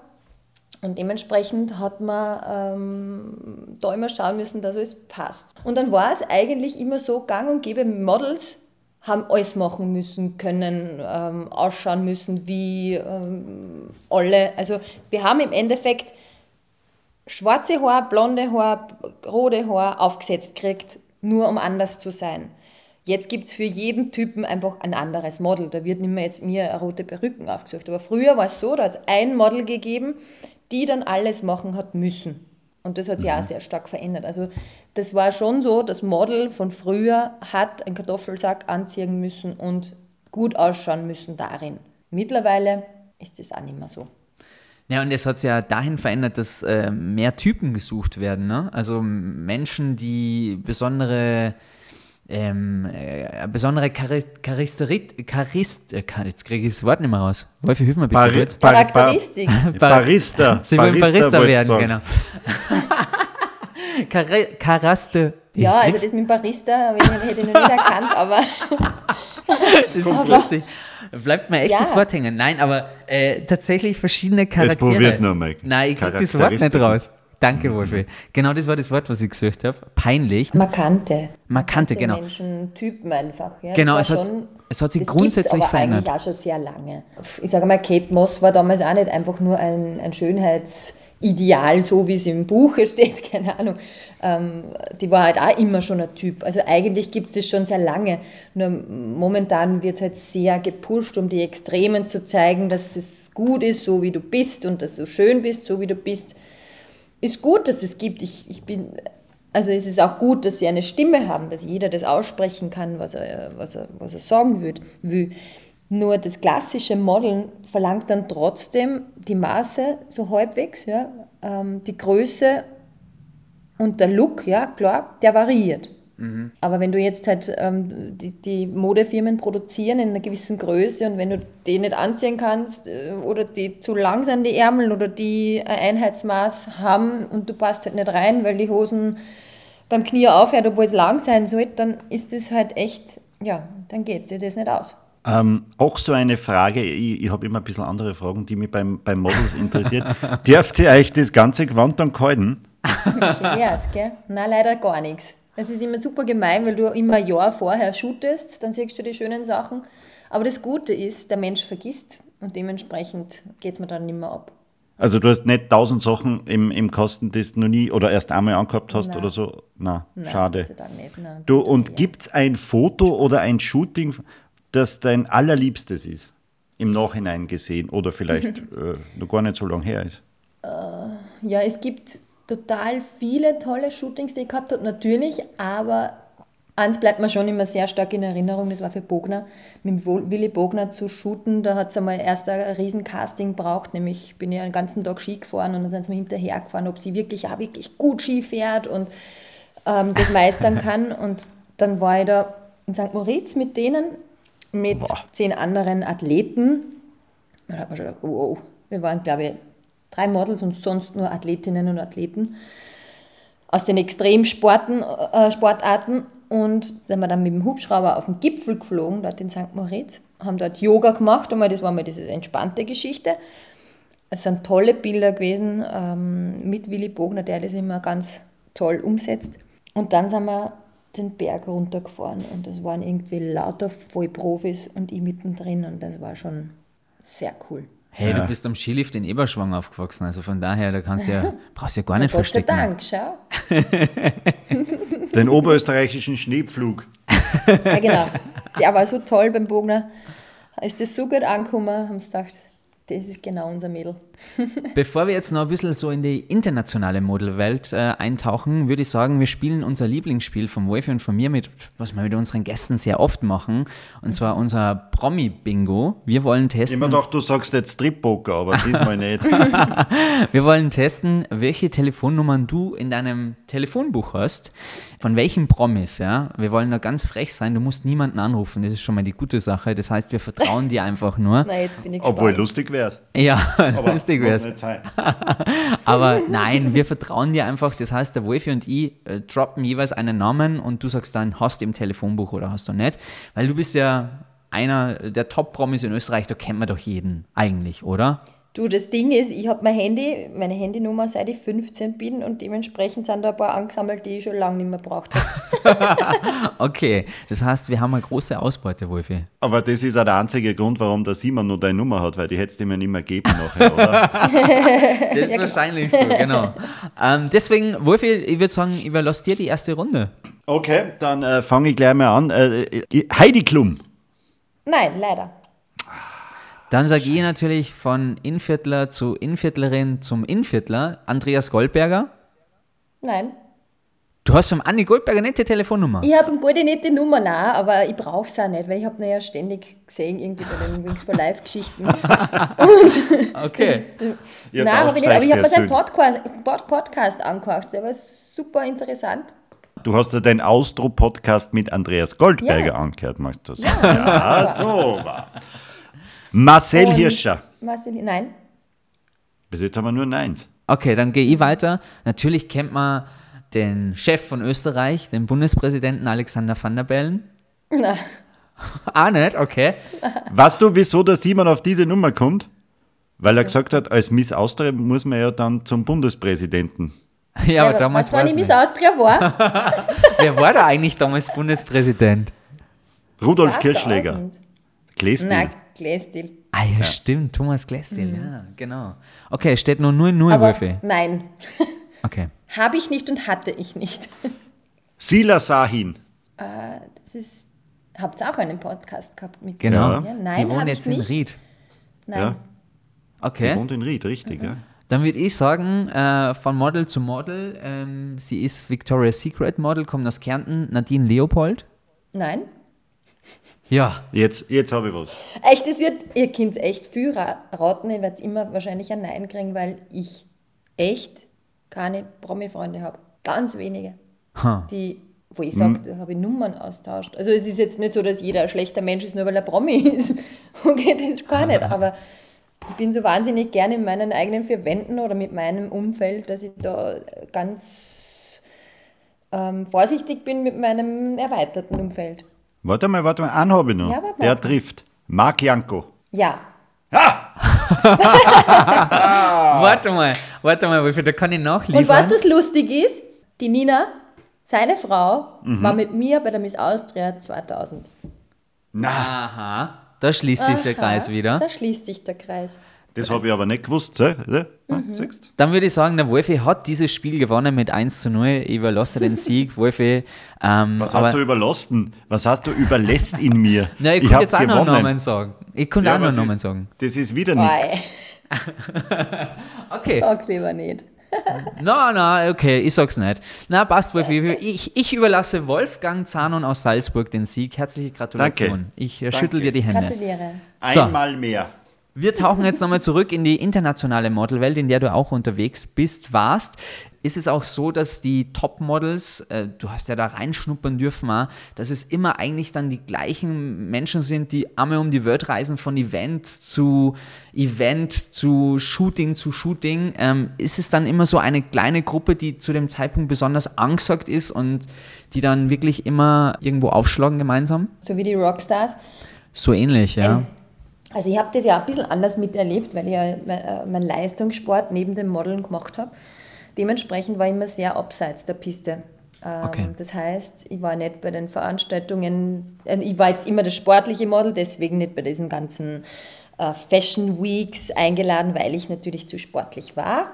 Speaker 1: Und dementsprechend hat man ähm, da immer schauen müssen, dass alles passt. Und dann war es eigentlich immer so gang und gäbe, Models haben alles machen müssen, können, ähm, ausschauen müssen wie ähm, alle. Also wir haben im Endeffekt schwarze Haar, blonde Haar, rote Haar aufgesetzt gekriegt, nur um anders zu sein. Jetzt gibt es für jeden Typen einfach ein anderes Model. Da wird nicht mehr jetzt mir rote Perücken aufgesucht. Aber früher war es so, da hat es ein Model gegeben, die dann alles machen hat müssen. Und das hat sich auch sehr stark verändert. Also das war schon so, das Model von früher hat einen Kartoffelsack anziehen müssen und gut ausschauen müssen darin. Mittlerweile ist das auch nicht mehr so.
Speaker 3: Ja, und es hat sich ja dahin verändert, dass äh, mehr Typen gesucht werden. Ne? Also Menschen, die besondere ähm, äh, besondere Charist, Charisterit, Charist, äh, jetzt kriege ich das Wort nicht mehr raus. Wolfi, hilf mir bitte
Speaker 4: Bari-
Speaker 3: kurz.
Speaker 4: Bar-
Speaker 1: Charakteristik.
Speaker 4: Bar- Barista. (laughs)
Speaker 3: Sie wollen Barista
Speaker 4: du
Speaker 3: werden,
Speaker 4: sagen.
Speaker 3: genau. (laughs) Char Charaste.
Speaker 1: Ja, also das mit dem Barista ich- hätte ich noch nicht erkannt, aber (laughs)
Speaker 3: Das ist lustig. Bleibt mir echt
Speaker 1: Ja.
Speaker 3: das Wort hängen. Nein, aber äh, tatsächlich verschiedene Charaktere.
Speaker 4: probier's noch mal.
Speaker 3: Nein, ich krieg das Wort nicht raus. Danke, Wolfi. Genau das war das Wort, was ich gesucht habe. Peinlich.
Speaker 1: markante.
Speaker 3: Markante, genau.
Speaker 1: Menschentypen einfach. Ja.
Speaker 3: Genau, es hat-
Speaker 1: schon-
Speaker 3: es hat sich grundsätzlich
Speaker 1: aber
Speaker 3: verändert.
Speaker 1: eigentlich auch schon sehr lange. Ich sage mal, Kate Moss war damals auch nicht einfach nur ein, ein Schönheitsideal, so wie es im Buche steht, (laughs) keine Ahnung. Ähm, die war halt auch immer schon ein Typ. Also eigentlich gibt es es schon sehr lange. Nur momentan wird halt sehr gepusht, um die Extremen zu zeigen, dass es gut ist, so wie du bist und dass du schön bist, so wie du bist ist gut, dass es gibt. Ich, ich bin, also es ist auch gut, dass sie eine Stimme haben, dass jeder das aussprechen kann, was er, was er, was er sagen will. will. Nur das klassische Modeln verlangt dann trotzdem die Maße so halbwegs, ja, ähm, die Größe und der Look, ja klar, der variiert. Aber wenn du jetzt halt ähm, die, die Modefirmen produzieren in einer gewissen Größe und wenn du die nicht anziehen kannst äh, oder die zu lang sind, die Ärmel oder die ein Einheitsmaß haben und du passt halt nicht rein, weil die Hosen beim Knie aufhört, obwohl es lang sein sollte, dann ist das halt echt, ja, dann geht es dir das nicht aus.
Speaker 4: Ähm, auch so eine Frage, ich, ich habe immer ein bisschen andere Fragen, die mich beim, beim Models interessiert. (laughs) Dürft ihr euch das ganze Gewand dann kalten?
Speaker 1: Wär's, gell? Nein, leider gar nichts. Es ist immer super gemein, weil du immer ein Jahr vorher shootest, dann siehst du die schönen Sachen. Aber das Gute ist, der Mensch vergisst und dementsprechend geht es mir dann nicht mehr ab.
Speaker 4: Also du hast nicht tausend Sachen im, im Kasten, die du noch nie oder erst einmal angehabt hast
Speaker 1: Nein.
Speaker 4: oder so? Na,
Speaker 1: Nein,
Speaker 4: schade.
Speaker 1: Nicht. Nein,
Speaker 4: Du, und
Speaker 1: ja.
Speaker 4: gibt es ein Foto oder ein Shooting, das dein allerliebstes ist? Im Nachhinein gesehen oder vielleicht (laughs) äh, noch gar nicht so lange her ist?
Speaker 1: Ja, es gibt total viele tolle Shootings, die ich gehabt habe, natürlich, aber eins bleibt mir schon immer sehr stark in Erinnerung, das war für Bogner, mit Willy Bogner zu shooten, da hat es einmal erst ein Riesencasting braucht, nämlich bin ich einen ganzen Tag Ski gefahren und dann sind sie mir hinterher gefahren, ob sie wirklich auch wirklich gut Ski fährt und ähm, das meistern (laughs) kann und dann war ich da in St. Moritz mit denen, mit
Speaker 4: Boah.
Speaker 1: zehn anderen Athleten da hat man schon gedacht, wow, wir waren, glaube ich, drei Models und sonst nur Athletinnen und Athleten aus den Extremsporten, äh, Sportarten und sind wir dann mit dem Hubschrauber auf den Gipfel geflogen, dort in St. Moritz, haben dort Yoga gemacht, einmal, das war mal diese entspannte Geschichte. Es sind tolle Bilder gewesen ähm, mit Willy Bogner, der das immer ganz toll umsetzt. Und dann sind wir den Berg runtergefahren und das waren irgendwie lauter Vollprofis und ich mittendrin und das war schon sehr cool.
Speaker 3: Hey, du bist am Skilift in Eberschwang aufgewachsen, also von daher, da kannst du ja, (laughs) brauchst du ja gar nicht
Speaker 1: Gott sei
Speaker 3: verstecken.
Speaker 1: Dank, schau. (laughs)
Speaker 4: Den oberösterreichischen Schneepflug. (laughs)
Speaker 1: Ja, genau. Der war so toll beim Bogner. Ist das so gut angekommen, haben sie gedacht, das ist genau unser Mädel. (laughs)
Speaker 3: Bevor wir jetzt noch ein bisschen so in die internationale Modelwelt äh, eintauchen, würde ich sagen, wir spielen unser Lieblingsspiel von Wolfi und von mir mit, was wir mit unseren Gästen sehr oft machen, und zwar unser Promi-Bingo. Wir wollen testen.
Speaker 4: Immer doch, du sagst jetzt Strip-Poker, aber diesmal nicht. (laughs)
Speaker 3: Wir wollen testen, welche Telefonnummern du in deinem Telefonbuch hast. Von welchen Promis, ja? Wir wollen da ganz frech sein. Du musst niemanden anrufen. Das ist schon mal die gute Sache. Das heißt, wir vertrauen dir einfach nur. (laughs)
Speaker 1: Na, jetzt bin ich
Speaker 4: Obwohl
Speaker 1: gespannt.
Speaker 4: lustig wär's.
Speaker 3: Ja,
Speaker 4: Aber (laughs)
Speaker 3: lustig
Speaker 4: muss
Speaker 3: wär's.
Speaker 4: nicht sein. (laughs)
Speaker 3: Aber nein, wir vertrauen dir einfach. Das heißt, der Wolfi und ich äh, droppen jeweils einen Namen und du sagst dann, hast du im Telefonbuch oder hast du nicht. Weil du bist ja einer der Top-Promis in Österreich, da kennt man doch jeden eigentlich, oder?
Speaker 1: Du, das Ding ist, ich habe mein Handy, meine Handynummer seit ich 15 bin und dementsprechend sind da ein paar angesammelt, die ich schon lange nicht mehr braucht habe. (laughs)
Speaker 3: Okay, das heißt, wir haben eine große Ausbeute, Wolfi.
Speaker 4: Aber das ist auch der einzige Grund, warum der Simon nur deine Nummer hat, weil die hättest du ihm ja nicht mehr geben nachher, oder? (laughs) (laughs)
Speaker 3: Das ist wahrscheinlich so, genau. ähm, deswegen, Wolfi, ich würde sagen, ich überlasse dir die erste Runde.
Speaker 4: Okay, dann äh, fange ich gleich mal an. Äh, äh, Heidi Klum.
Speaker 1: Nein, leider.
Speaker 3: Dann sage ich natürlich von Inviertler zu Inviertlerin zum Inviertler, Andreas Goldberger.
Speaker 1: Nein.
Speaker 3: Du hast vom Andi Goldberger nicht die Telefonnummer.
Speaker 1: Ich habe ihm gute nette Nummer nein, aber ich brauche es auch nicht, weil ich habe ihn ja ständig gesehen, irgendwie bei den Wings for Live-Geschichten. (laughs)
Speaker 3: Okay. (laughs)
Speaker 4: Ja,
Speaker 1: Nein,
Speaker 4: da
Speaker 1: aber ich, aber ich habe mir seinen. Podcast, Pod- Podcast angehört, der war super interessant.
Speaker 4: Du hast ja den Austro-Podcast mit Andreas Goldberger
Speaker 1: Ja.
Speaker 4: angehört, magst du sagen? Ja, so war. Marcel
Speaker 1: Und-
Speaker 4: Hirscher.
Speaker 1: Marcel, nein,
Speaker 4: Bis jetzt haben wir nur Neins.
Speaker 3: Okay, dann gehe ich weiter. Natürlich kennt man den Chef von Österreich, den Bundespräsidenten Alexander Van der Bellen.
Speaker 1: nein. (laughs)
Speaker 3: Ah, nicht? Okay.
Speaker 4: Weißt du, wieso der Simon auf diese Nummer kommt? Weil er gesagt hat, als Miss Austria muss man ja dann zum Bundespräsidenten. (laughs)
Speaker 3: Ja, aber damals
Speaker 1: was,
Speaker 3: war
Speaker 1: ich Miss. Austria war? (laughs)
Speaker 3: Wer war da eigentlich damals Bundespräsident?
Speaker 4: Rudolf
Speaker 1: 2000.
Speaker 4: Kirschläger. Glästil.
Speaker 1: Nein, Glästil.
Speaker 3: Ah ja, stimmt, Thomas Glestil, ja, genau. Okay, es steht nur 0-0,
Speaker 1: Aber
Speaker 3: Wolfi.
Speaker 1: nein, (laughs)
Speaker 3: Okay.
Speaker 1: habe ich nicht und hatte ich nicht. (laughs)
Speaker 4: Sila Sahin.
Speaker 1: Das ist, habt ihr auch einen Podcast gehabt mit
Speaker 3: Genau.
Speaker 1: Ja, nein,
Speaker 3: Die wohnen jetzt
Speaker 1: ich
Speaker 3: in
Speaker 1: nicht.
Speaker 3: Ried.
Speaker 1: Nein.
Speaker 4: Ja, die
Speaker 3: Okay.
Speaker 4: wohnt in Ried, richtig. Ja.
Speaker 3: Dann würde ich sagen, äh, von Model zu Model, ähm, sie ist Victoria's Secret Model, kommt aus Kärnten, Nadine Leopold.
Speaker 1: Nein.
Speaker 3: Ja.
Speaker 4: Jetzt, jetzt habe ich was.
Speaker 1: Echt, es wird, ihr könnt echt viel ra- raten, ihr werdet immer wahrscheinlich ein Nein kriegen, weil ich echt keine Promi-Freunde habe. Ganz wenige.
Speaker 3: Ha.
Speaker 1: Die, wo ich sage, da habe ich Nummern austauscht. Also es ist jetzt nicht so, dass jeder ein schlechter Mensch ist, nur weil er Promi (laughs) ist. Okay, das gar nicht. Aber ich bin so wahnsinnig gerne in meinen eigenen vier Wänden oder mit meinem Umfeld, dass ich da ganz ähm, vorsichtig bin mit meinem erweiterten Umfeld.
Speaker 4: Warte mal, warte mal, einen habe ich noch.
Speaker 1: Ja, warte
Speaker 4: Der trifft. Marc Janko.
Speaker 1: Ja, (laughs)
Speaker 3: Warte mal, warte mal, Wolfi, da kann ich nachliefern.
Speaker 1: Und weißt du, was lustig ist? Die Nina, seine Frau,
Speaker 3: Mhm.
Speaker 1: war mit mir bei der Miss Austria 2000.
Speaker 4: Na,
Speaker 3: Aha, da schließt sich der
Speaker 1: Aha,
Speaker 3: Kreis wieder.
Speaker 1: Da schließt sich der Kreis.
Speaker 4: Das habe ich aber nicht gewusst. So, so.
Speaker 1: Mhm.
Speaker 4: Siehst?
Speaker 3: Dann würde ich sagen, der Wolfi hat dieses Spiel gewonnen mit 1 zu 0. Ich überlasse den (laughs) Sieg, Wolfi. Ähm,
Speaker 4: Was
Speaker 3: aber,
Speaker 4: hast du überlassen? Was hast du überlässt in mir? (laughs)
Speaker 3: Na, ich,
Speaker 4: ich
Speaker 3: könnte jetzt auch noch einen
Speaker 4: gewonnen.
Speaker 3: Namen sagen. Ich könnte
Speaker 4: Ja,
Speaker 3: auch noch Namen sagen.
Speaker 4: Das ist wieder nichts. (laughs)
Speaker 3: Okay.
Speaker 1: Sag's lieber nicht.
Speaker 3: Na, na, okay, ich sag's nicht. Na, passt, Wolfi. Ich, ich überlasse Wolfgang Zanon aus Salzburg den Sieg. Herzliche Gratulation.
Speaker 4: Danke.
Speaker 3: Ich äh, schüttel dir die Hände.
Speaker 1: Gratuliere.
Speaker 3: So.
Speaker 4: Einmal mehr.
Speaker 3: Wir tauchen jetzt nochmal zurück in die internationale Modelwelt, in der du auch unterwegs bist, warst. Ist es auch so, dass die Topmodels, äh, du hast ja da reinschnuppern dürfen, auch, dass es immer eigentlich dann die gleichen Menschen sind, die einmal um die Welt reisen, von Event zu Event, zu Shooting zu Shooting. Ähm, ist es dann immer so eine kleine Gruppe, die zu dem Zeitpunkt besonders angesagt ist und die dann wirklich immer irgendwo aufschlagen gemeinsam?
Speaker 1: So wie die Rockstars.
Speaker 3: So ähnlich, ja.
Speaker 1: Also ich habe das ja ein bisschen anders miterlebt, weil ich ja äh, meinen Leistungssport neben dem Modeln gemacht habe. Dementsprechend war ich immer sehr abseits der Piste. Ähm,
Speaker 3: Okay.
Speaker 1: Das heißt, ich war nicht bei den Veranstaltungen, äh, ich war jetzt immer das sportliche Model, deswegen nicht bei diesen ganzen äh, Fashion Weeks eingeladen, weil ich natürlich zu sportlich war.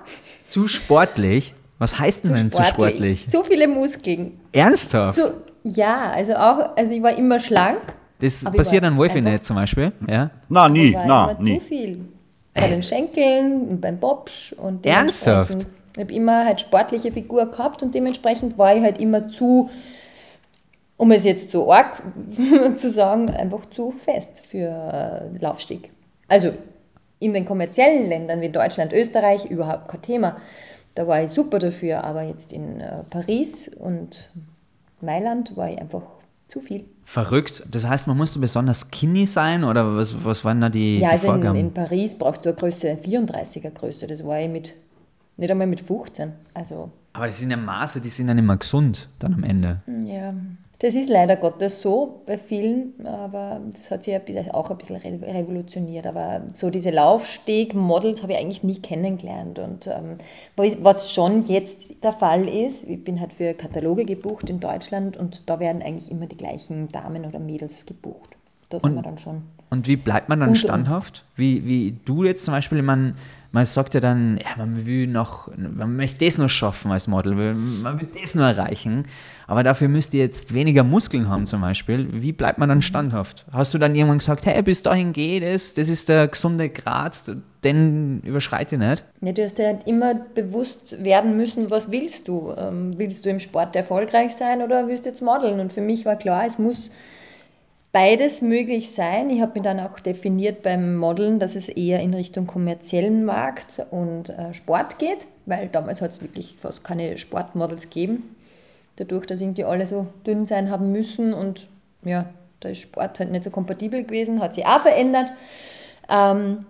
Speaker 3: Zu sportlich? Was heißt denn denn zu sportlich?
Speaker 1: Zu viele Muskeln.
Speaker 3: Ernsthaft?
Speaker 1: Zu, ja, also auch, also ich war immer schlank.
Speaker 3: Das
Speaker 1: Aber
Speaker 3: passiert an Wolfi nicht zum Beispiel. Ja?
Speaker 4: Na, nie,
Speaker 1: immer
Speaker 4: nie.
Speaker 1: zu viel. Bei den Schenkeln und beim Bobsch und
Speaker 3: Ernsthaft?
Speaker 1: Ich habe immer halt sportliche Figur gehabt und dementsprechend war ich halt immer zu, um es jetzt so arg (laughs) zu sagen, einfach zu fest für äh, Laufstieg. Also in den kommerziellen Ländern wie Deutschland, Österreich überhaupt kein Thema. Da war ich super dafür, aber jetzt in äh, Paris und Mailand war ich einfach zu viel.
Speaker 3: Verrückt. Das heißt, man musste besonders skinny sein oder was, was waren da die,
Speaker 1: Ja,
Speaker 3: die
Speaker 1: also in,
Speaker 3: Vorgaben?
Speaker 1: in Paris brauchst du eine Größe, eine 34er Größe. Das war ich mit, nicht einmal mit 15. Also,
Speaker 3: Aber das sind ja Maße, die sind ja nicht mehr gesund dann am Ende.
Speaker 1: ja. Das ist leider Gottes so bei vielen, aber das hat sich ja auch ein bisschen revolutioniert. Aber so diese Laufsteg-Models habe ich eigentlich nie kennengelernt. Und ähm, was schon jetzt der Fall ist, ich bin halt für Kataloge gebucht in Deutschland und da werden eigentlich immer die gleichen Damen oder Mädels gebucht. Da sind wir dann schon.
Speaker 3: Und wie bleibt man dann standhaft? Wie, wie du jetzt zum Beispiel, man man sagt ja dann, ja, man will noch, man möchte das noch schaffen als Model, man will das noch erreichen, aber dafür müsst ihr jetzt weniger Muskeln haben zum Beispiel. Wie bleibt man dann standhaft? Hast du dann irgendwann gesagt, hey, bis dahin geht es, das ist der gesunde Grad, den überschreite ich nicht?
Speaker 1: Ja, du hast ja halt immer bewusst werden müssen, was willst du? Ähm, willst du im Sport erfolgreich sein oder willst du jetzt modeln? Und für mich war klar, es muss beides möglich sein. Ich habe mir dann auch definiert beim Modeln, dass es eher in Richtung kommerziellen Markt und äh, Sport geht, weil damals hat es wirklich fast keine Sportmodels gegeben. Dadurch, dass irgendwie alle so dünn sein haben müssen und ja, da ist Sport halt nicht so kompatibel gewesen, hat sich auch verändert. Ähm,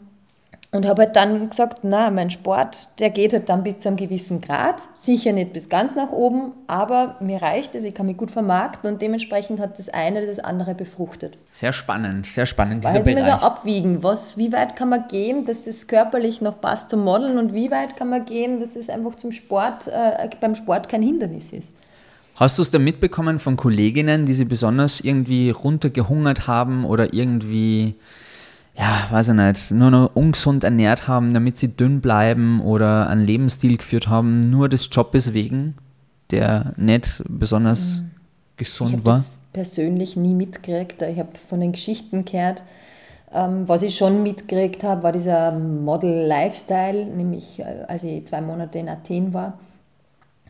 Speaker 1: und habe halt dann gesagt, na, mein Sport, der geht halt dann bis zu einem gewissen Grad, sicher nicht bis ganz nach oben, aber mir reicht es, ich kann mich gut vermarkten und dementsprechend hat das eine das andere befruchtet.
Speaker 3: Sehr spannend, sehr spannend,
Speaker 1: dieser Bereich. so abwiegen, was, wie weit kann man gehen, dass es körperlich noch passt zum Modeln und wie weit kann man gehen, dass es einfach zum Sport, äh, beim Sport kein Hindernis ist.
Speaker 3: Hast du es da mitbekommen von Kolleginnen, die sie besonders irgendwie runtergehungert haben oder irgendwie ja, weiß ich nicht, nur noch ungesund ernährt haben, damit sie dünn bleiben oder einen Lebensstil geführt haben, nur des Jobes wegen, der nicht besonders mhm. gesund
Speaker 1: ich
Speaker 3: war?
Speaker 1: Das persönlich nie mitgekriegt. Ich habe von den Geschichten gehört. Ähm, was ich schon mitgekriegt habe, war dieser Model-Lifestyle, nämlich äh, als ich zwei Monate in Athen war,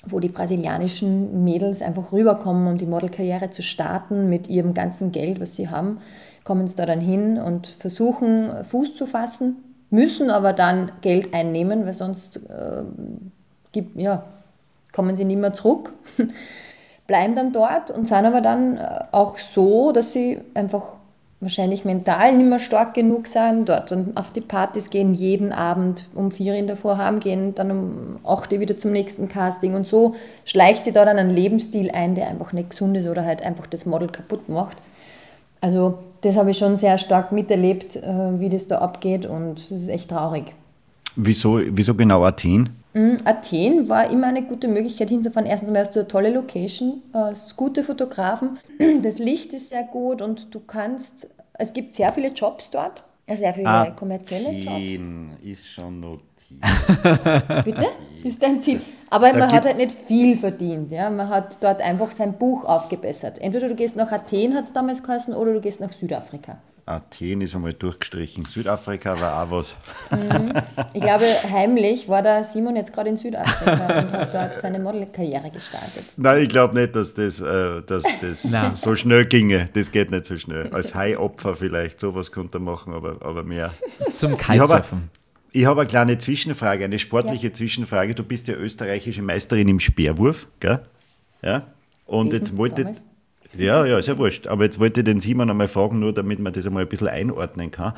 Speaker 1: wo die brasilianischen Mädels einfach rüberkommen, um die Modelkarriere zu starten mit ihrem ganzen Geld, was sie haben kommen sie da dann hin und versuchen Fuß zu fassen, müssen aber dann Geld einnehmen, weil sonst äh, gibt, ja, kommen sie nicht mehr zurück, (laughs) bleiben dann dort und sind aber dann äh, auch so, dass sie einfach wahrscheinlich mental nicht mehr stark genug sind, dort und auf die Partys gehen, jeden Abend um vier in der Vorhaben gehen, dann um acht wieder zum nächsten Casting und so schleicht sie da dann einen Lebensstil ein, der einfach nicht gesund ist oder halt einfach das Model kaputt macht. Also das habe ich schon sehr stark miterlebt, äh, wie das da abgeht und das ist echt traurig.
Speaker 4: Wieso, wieso genau Athen?
Speaker 1: Mhm, Athen war immer eine gute Möglichkeit hinzufahren. Erstens mal hast du eine tolle Location, äh, gute Fotografen, (clears throat) das Licht ist sehr gut und du kannst, es gibt sehr viele Jobs dort, sehr viele Athen kommerzielle Jobs.
Speaker 4: Athen ist schon notiert.
Speaker 1: Bitte? Ist dein Ziel? Aber da man hat halt nicht viel verdient. Ja? Man hat dort einfach sein Buch aufgebessert. Entweder du gehst nach Athen, hat es damals geheißen, oder du gehst nach Südafrika.
Speaker 4: Athen ist einmal durchgestrichen. Südafrika war auch was.
Speaker 1: Mhm. Ich glaube, heimlich war der Simon jetzt gerade in Südafrika und hat dort seine Modelkarriere gestartet.
Speaker 4: Nein, ich glaube nicht, dass das, äh, dass das (laughs) so schnell ginge. Das geht nicht so schnell. Als Haiopfer vielleicht, sowas könnte er machen, aber, aber mehr.
Speaker 3: Zum Kitesurfen.
Speaker 4: Ich habe eine kleine Zwischenfrage, eine sportliche ja. Zwischenfrage. Du bist ja österreichische Meisterin im Speerwurf, gell? Ja. Und Wesen jetzt wollte. Damals? Ja, ja, ist ja wurscht. Aber jetzt wollte ich den Simon einmal fragen, nur damit man das einmal ein bisschen einordnen kann.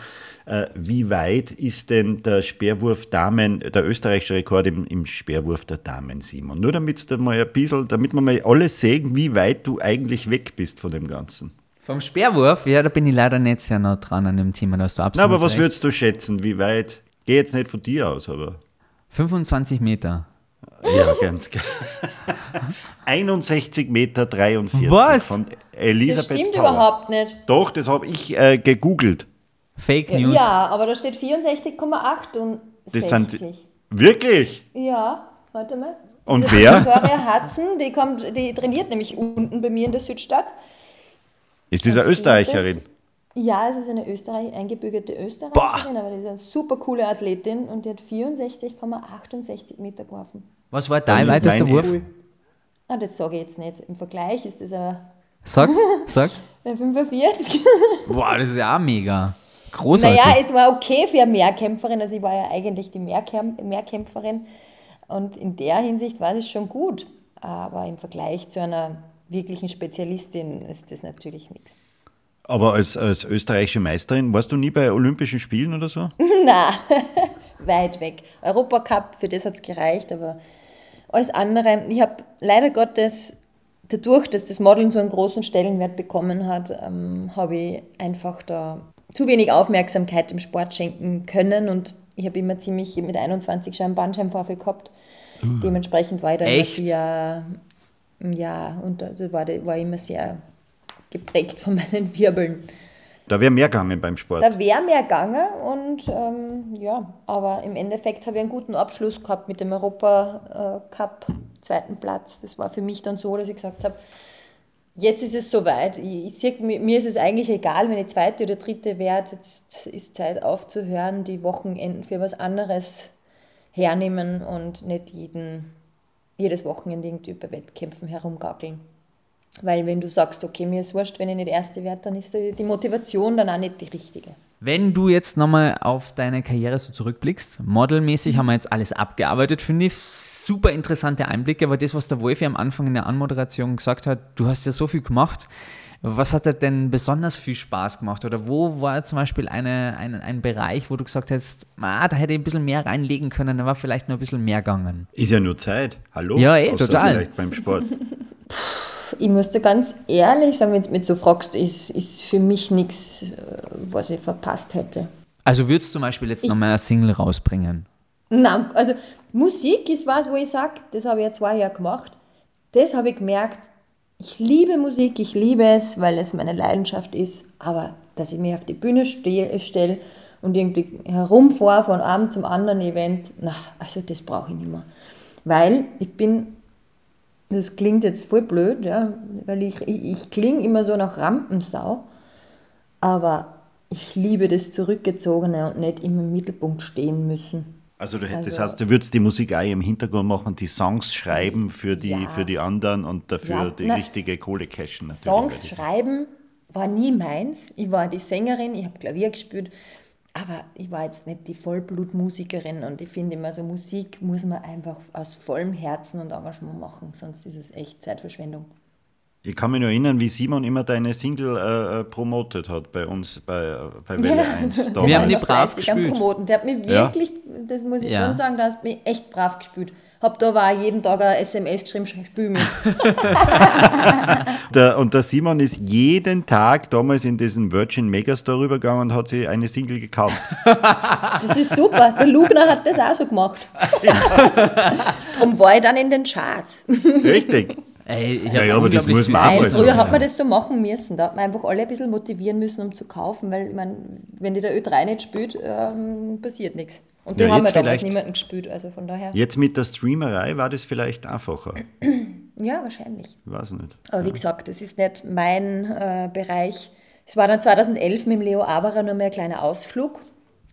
Speaker 4: Äh, wie weit ist denn der Speerwurf Damen, der österreichische Rekord im, im Speerwurf der Damen, Simon? Nur damit da mal ein bisschen, damit wir mal alles sehen, wie weit du eigentlich weg bist von dem Ganzen.
Speaker 3: Vom Speerwurf? Ja, da bin ich leider nicht sehr nah dran an dem Thema, da hast du absolut
Speaker 4: Na, aber was recht. würdest du schätzen, wie weit Geh jetzt nicht von dir aus, aber.
Speaker 3: 25 Meter.
Speaker 4: Ja, ganz klar. (laughs) 61 Meter 43
Speaker 3: Was?
Speaker 4: von Elisabeth
Speaker 1: Das stimmt
Speaker 4: Power.
Speaker 1: überhaupt nicht.
Speaker 4: Doch, das habe ich äh, gegoogelt.
Speaker 3: Fake News.
Speaker 1: Ja, aber da steht 64,8 und
Speaker 4: das sind Wirklich?
Speaker 1: Ja, warte mal.
Speaker 4: Und das (laughs) wer?
Speaker 1: Victoria Hudson, die, kommt, die trainiert nämlich unten bei mir in der Südstadt.
Speaker 4: Ist diese Österreicherin?
Speaker 1: Ja, es ist eine Österreich, eingebürgerte Österreicherin, Boah. aber die ist eine super coole Athletin und die hat 64,68 Meter geworfen.
Speaker 3: Was war dein weitester Wurf?
Speaker 1: Ah, das sage ich jetzt nicht. Im Vergleich ist das aber.
Speaker 3: Sag, (laughs) sag.
Speaker 1: 45.
Speaker 3: Boah, das ist ja auch mega. Großartig.
Speaker 1: Naja, es war okay für eine Mehrkämpferin. Also ich war ja eigentlich die Mehrkämp Mehrkämpferin. Und in der Hinsicht war es schon gut. Aber im Vergleich zu einer wirklichen Spezialistin ist das natürlich nichts.
Speaker 4: Aber als, als österreichische Meisterin, warst du nie bei Olympischen Spielen oder so? (laughs)
Speaker 1: Nein, (laughs) weit weg. Europacup, für das hat es gereicht, aber alles andere. Ich habe leider Gottes dadurch, dass das Modeln so einen großen Stellenwert bekommen hat, ähm, habe ich einfach da zu wenig Aufmerksamkeit dem Sport schenken können und ich habe immer ziemlich mit 21 schon einen Bandscheibenvorfall gehabt. Uh, Dementsprechend war ich dann
Speaker 3: echt?
Speaker 1: sehr, ja, und das war, war immer sehr geprägt von meinen Wirbeln.
Speaker 4: Da wäre mehr gegangen beim Sport.
Speaker 1: Da wäre mehr gegangen und ähm, ja, aber im Endeffekt habe ich einen guten Abschluss gehabt mit dem Europacup, zweiten Platz. Das war für mich dann so, dass ich gesagt habe, jetzt ist es soweit. Ich, ich mir ist es eigentlich egal, wenn ich zweite oder dritte werde. Jetzt ist Zeit aufzuhören, die Wochenenden für was anderes hernehmen und nicht jeden, jedes Wochenende irgendwie bei Wettkämpfen herumgackeln. Weil wenn du sagst, okay, mir ist wurscht, wenn ich nicht Erste werde, dann ist die Motivation dann auch nicht die richtige.
Speaker 3: Wenn du jetzt nochmal auf deine Karriere so zurückblickst, modelmäßig haben wir jetzt alles abgearbeitet, finde ich. Super interessante Einblicke, aber das, was der Wolfi am Anfang in der Anmoderation gesagt hat, du hast ja so viel gemacht. Was hat dir denn besonders viel Spaß gemacht? Oder wo war zum Beispiel eine, ein, ein Bereich, wo du gesagt hast, ah, da hätte ich ein bisschen mehr reinlegen können, da war vielleicht noch ein bisschen mehr gegangen?
Speaker 4: Ist ja nur Zeit. Hallo?
Speaker 3: Ja, eh,
Speaker 4: Außer
Speaker 3: total.
Speaker 4: Vielleicht beim Sport. (laughs)
Speaker 1: ich muss dir ganz ehrlich sagen, wenn du mich so fragst, ist, ist für mich nichts, was ich verpasst hätte.
Speaker 3: Also würdest du zum Beispiel jetzt nochmal eine Single rausbringen?
Speaker 1: Nein, also Musik ist was, wo ich sage, das habe ich ja zwei Jahre gemacht. Das habe ich gemerkt, ich liebe Musik, ich liebe es, weil es meine Leidenschaft ist, aber dass ich mich auf die Bühne stelle und irgendwie herumfahre von einem zum anderen Event, na, also das brauche ich nicht mehr. Weil ich bin das klingt jetzt voll blöd, ja, weil ich, ich, ich klinge immer so nach Rampensau, aber ich liebe das Zurückgezogene und nicht immer im Mittelpunkt stehen müssen.
Speaker 4: Also, du, das heißt, du würdest die Musik auch im Hintergrund machen, die Songs schreiben für die,
Speaker 1: Ja.
Speaker 4: für die anderen und dafür
Speaker 1: Ja,
Speaker 4: die
Speaker 1: na,
Speaker 4: richtige Kohle cashen. natürlich.
Speaker 1: Songs schreiben war nie meins. Ich war die Sängerin, ich habe Klavier gespielt, aber ich war jetzt nicht die Vollblutmusikerin und ich finde immer so, Musik muss man einfach aus vollem Herzen und Engagement machen, sonst ist es echt Zeitverschwendung.
Speaker 4: Ich kann mich nur erinnern, wie Simon immer deine Single äh, äh, promotet hat bei uns bei, bei Welle 1.
Speaker 3: Wir haben
Speaker 1: Der
Speaker 3: die brav gespielt.
Speaker 1: Promoten. Der hat mich
Speaker 4: Ja.
Speaker 1: wirklich, das muss ich
Speaker 3: Ja.
Speaker 1: schon sagen, der hat mich echt brav gespielt. Hab da war jeden Tag ein SMS geschrieben, spül mich. (laughs)
Speaker 4: Der, und der Simon ist jeden Tag damals in diesen Virgin Megastore rübergegangen und hat sich eine Single gekauft. (laughs)
Speaker 1: Das ist super. Der Lugner hat das auch so gemacht. (laughs) Darum war ich dann in den Charts.
Speaker 4: Richtig.
Speaker 3: Ey, ich
Speaker 4: Ja,
Speaker 3: hab
Speaker 4: ja, aber das muss man auch
Speaker 1: Nein, früher
Speaker 4: so,
Speaker 1: hat
Speaker 4: ja.
Speaker 1: man das so machen müssen. Da hat man einfach alle ein bisschen motivieren müssen, um zu kaufen, weil ich wenn die der Ö3 nicht spielt, ähm, passiert nichts. Und die
Speaker 4: Ja,
Speaker 1: haben ja damals
Speaker 4: vielleicht-
Speaker 1: niemanden gespielt, also von daher.
Speaker 4: Jetzt mit der Streamerei war das vielleicht einfacher.
Speaker 1: Ja, wahrscheinlich.
Speaker 4: Ich weiß nicht.
Speaker 1: Aber wie gesagt, das ist nicht mein äh, Bereich. Es war dann 2011 mit dem Leo Aberer nur mehr ein kleiner Ausflug.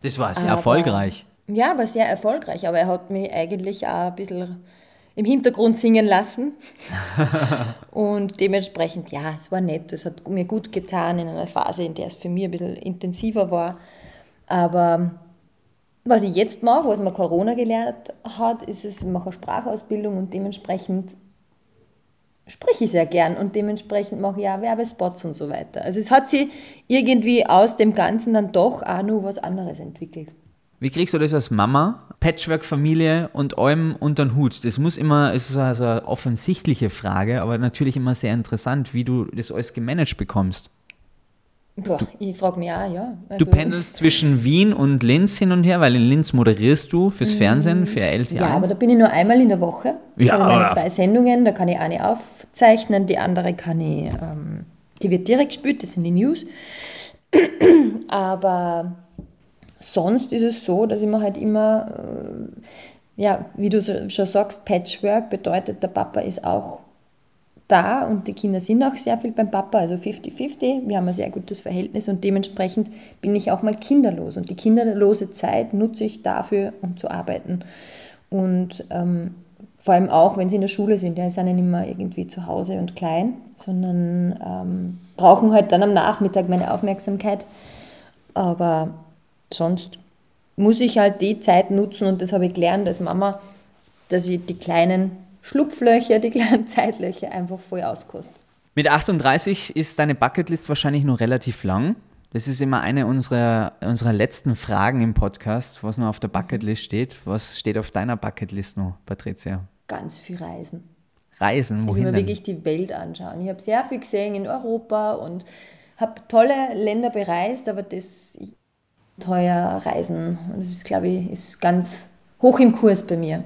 Speaker 3: Das war sehr
Speaker 1: Aber-
Speaker 3: erfolgreich.
Speaker 1: Ja, war sehr erfolgreich, aber er hat mich eigentlich auch ein bisschen im Hintergrund singen lassen. (laughs) und dementsprechend, ja, es war nett. Es hat mir gut getan in einer Phase, in der es für mich ein bisschen intensiver war. Aber was ich jetzt mache, was mir Corona gelernt hat, ist es, ich mache eine Sprachausbildung und dementsprechend spreche ich sehr gern und dementsprechend mache ich auch Werbespots und so weiter. Also es hat sich irgendwie aus dem Ganzen dann doch auch nur was anderes entwickelt.
Speaker 3: Wie kriegst du das als Mama? Patchwork-Familie und allem unter den Hut. Das muss immer, es ist also eine offensichtliche Frage, aber natürlich immer sehr interessant, wie du das alles gemanagt bekommst.
Speaker 1: Boah, ich frage mich auch, ja. Also,
Speaker 3: Du pendelst zwischen Wien und Linz hin und her, weil in Linz moderierst du fürs Fernsehen, für LT1.
Speaker 1: Mhm. Ja, aber da bin ich nur einmal in der Woche.
Speaker 3: Ja,
Speaker 1: Ich habe meine
Speaker 3: aber-
Speaker 1: zwei Sendungen, da kann ich eine aufzeichnen, die andere kann ich, ähm, die wird direkt gespielt, das sind die News. (clears throat) aber sonst ist es so, dass ich mir halt immer, äh, ja, wie du schon sagst, Patchwork bedeutet, der Papa ist auch da und die Kinder sind auch sehr viel beim Papa, also 50-50. Wir haben ein sehr gutes Verhältnis und dementsprechend bin ich auch mal kinderlos. Und die kinderlose Zeit nutze ich dafür, um zu arbeiten. Und ähm, vor allem auch, wenn sie in der Schule sind, ja, sie sind ja nicht mehr irgendwie zu Hause und klein, sondern ähm, brauchen halt dann am Nachmittag meine Aufmerksamkeit. Aber sonst muss ich halt die Zeit nutzen und das habe ich gelernt als Mama, dass ich die kleinen Schlupflöcher, die kleinen (laughs) Zeitlöcher einfach voll auskoste.
Speaker 3: Mit 38 ist deine Bucketlist wahrscheinlich noch relativ lang. Das ist immer eine unserer, unserer letzten Fragen im Podcast, was noch auf der Bucketlist steht. Was steht auf deiner Bucketlist noch, Patricia?
Speaker 1: Ganz viel Reisen.
Speaker 3: reisen?
Speaker 1: Ich will
Speaker 3: Wohin
Speaker 1: mir wirklich die Welt anschauen. Ich habe sehr viel gesehen in Europa und habe tolle Länder bereist, aber das teuer Reisen, und das ist, glaube ich, ist ganz hoch im Kurs bei mir,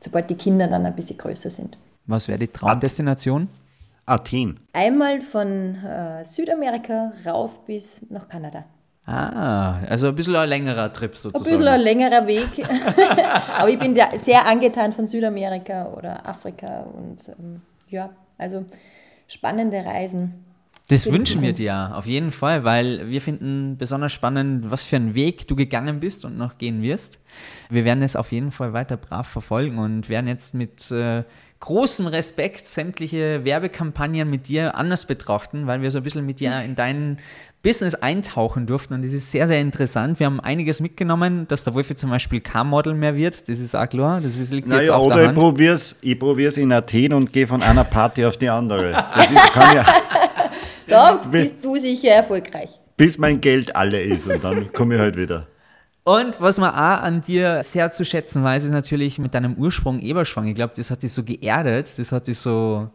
Speaker 1: sobald die Kinder dann ein bisschen größer sind.
Speaker 3: Was wäre die Traumdestination?
Speaker 4: Athen.
Speaker 1: Einmal von äh, Südamerika rauf bis nach Kanada.
Speaker 3: Ah, also ein bisschen ein längerer Trip
Speaker 1: Ein
Speaker 3: sozusagen.
Speaker 1: bisschen ein längerer Weg, (laughs) aber ich bin da sehr angetan von Südamerika oder Afrika und ähm, ja, also spannende Reisen.
Speaker 3: Das wünschen wir dir auf jeden Fall, weil wir finden besonders spannend, was für einen Weg du gegangen bist und noch gehen wirst. Wir werden es auf jeden Fall weiter brav verfolgen und werden jetzt mit äh, großem Respekt sämtliche Werbekampagnen mit dir anders betrachten, weil wir so ein bisschen mit dir in dein Business eintauchen durften und das ist sehr, sehr interessant. Wir haben einiges mitgenommen, dass der Wolfi zum Beispiel kein Model mehr wird, das ist auch klar, das ist, liegt jetzt
Speaker 4: Naja,
Speaker 3: auf
Speaker 4: oder
Speaker 3: der
Speaker 4: ich
Speaker 3: Hand.
Speaker 4: ich probier's in Athen und gehe von einer Party auf die andere. Das ist, kann ja,
Speaker 1: Da bist du sicher erfolgreich.
Speaker 4: bis mein Geld alle ist und dann (laughs) komme ich halt wieder.
Speaker 3: Und was man auch an dir sehr zu schätzen weiß, ist natürlich mit deinem Ursprung Eberschwang. Ich glaube, das hat dich so geerdet, das hat dich so,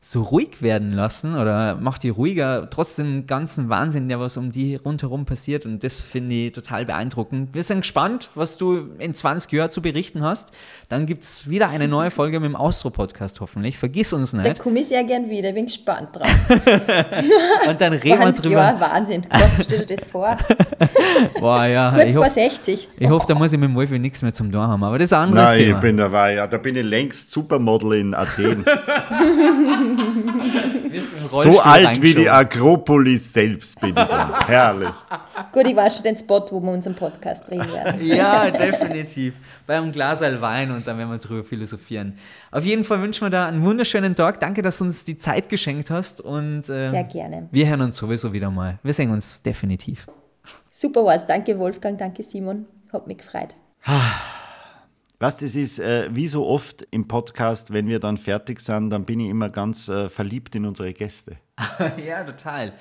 Speaker 3: so ruhig werden lassen oder macht dich ruhiger, trotz dem ganzen Wahnsinn, der was um die rundherum passiert. Und das finde ich total beeindruckend. Wir sind gespannt, was du in 20 Jahren zu berichten hast. Dann gibt es wieder eine neue Folge mit dem Austro-Podcast hoffentlich. Vergiss uns
Speaker 1: Da
Speaker 3: nicht.
Speaker 1: komme ich sehr gern wieder, bin gespannt drauf. (laughs)
Speaker 3: Und dann reden wir
Speaker 1: 20
Speaker 3: drüber.
Speaker 1: Jahre, Wahnsinn. Gott, stell dir das vor. (laughs)
Speaker 3: Boah, ja,
Speaker 1: Kurz
Speaker 3: ich,
Speaker 1: vor
Speaker 3: hoff,
Speaker 1: 60.
Speaker 3: ich hoffe, da muss ich mit dem Wolfi nichts mehr zum Tun haben. Aber das ist ein anderes
Speaker 4: Nein,
Speaker 3: Thema.
Speaker 4: ich bin dabei. Ja, da bin ich längst Supermodel in Athen. (laughs) so alt wie die Akropolis selbst bin ich dann. (laughs) Herrlich.
Speaker 1: Gut, ich weiß schon den Spot, wo wir unseren Podcast drehen werden.
Speaker 3: Ja, definitiv. Bei einem Glas Wein und dann werden wir drüber philosophieren. Auf jeden Fall wünschen wir da einen wunderschönen Tag. Danke, dass du uns die Zeit geschenkt hast und äh,
Speaker 1: Sehr gerne.
Speaker 3: wir hören uns sowieso wieder mal. Wir sehen uns definitiv.
Speaker 1: Super war's. Danke Wolfgang, danke Simon. Hat mich gefreut. (sighs)
Speaker 4: Was das ist, äh, wie so oft im Podcast, wenn wir dann fertig sind, dann bin ich immer ganz äh, verliebt in unsere Gäste. (laughs)
Speaker 3: ja, total.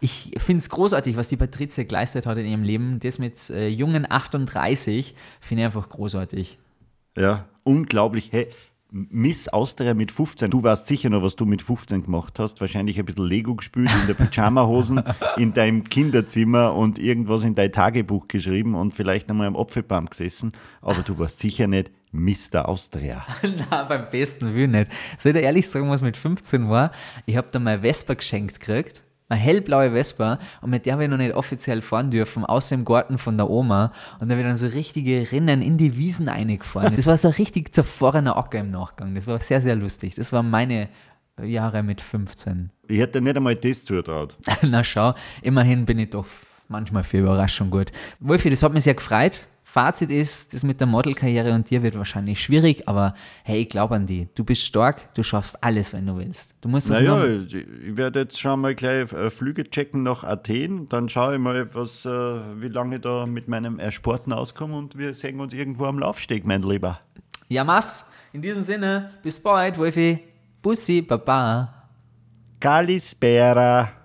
Speaker 3: Ich finde es großartig, was die Patricia geleistet hat in ihrem Leben. Das mit äh, jungen 38 finde ich einfach großartig.
Speaker 4: Ja, unglaublich. Hey, Miss Austria mit 15. Du weißt sicher noch, was du mit 15 gemacht hast. Wahrscheinlich ein bisschen Lego gespielt in der Pyjamahosen (laughs) in deinem Kinderzimmer und irgendwas in dein Tagebuch geschrieben und vielleicht einmal am Apfelbaum gesessen. Aber du warst sicher nicht Mr. Austria. (laughs)
Speaker 3: Na, beim besten Willen nicht. Soll ich dir ehrlich sagen, was mit 15 war? Ich habe da mal Vespa geschenkt gekriegt. Eine hellblaue Vespa und mit der habe ich noch nicht offiziell fahren dürfen, außer im Garten von der Oma. Und da habe ich dann so richtige Rinnen in die Wiesen eingefahren. (laughs) Das war so ein richtig zerfahrener Acker im Nachgang. Das war sehr, sehr lustig. Das waren meine Jahre mit 15.
Speaker 4: Ich hätte nicht einmal das zutraut. (laughs)
Speaker 3: Na schau, immerhin bin ich doch manchmal für Überraschung gut. Wolfi, das hat mich sehr gefreut. Fazit ist, das mit der Modelkarriere und dir wird wahrscheinlich schwierig, aber hey, ich glaube an die. Du bist stark, du schaffst alles, wenn du willst. Du musst das
Speaker 4: Naja, ich werde jetzt schon mal gleich äh, Flüge checken nach Athen. Dann schaue ich mal, was, äh, wie lange ich da mit meinem Ersporten auskomme und wir sehen uns irgendwo am Laufsteg, mein Lieber.
Speaker 3: Ja, Mass, in diesem Sinne, bis bald, Wolfi. Bussi, Baba.
Speaker 4: Kalispera.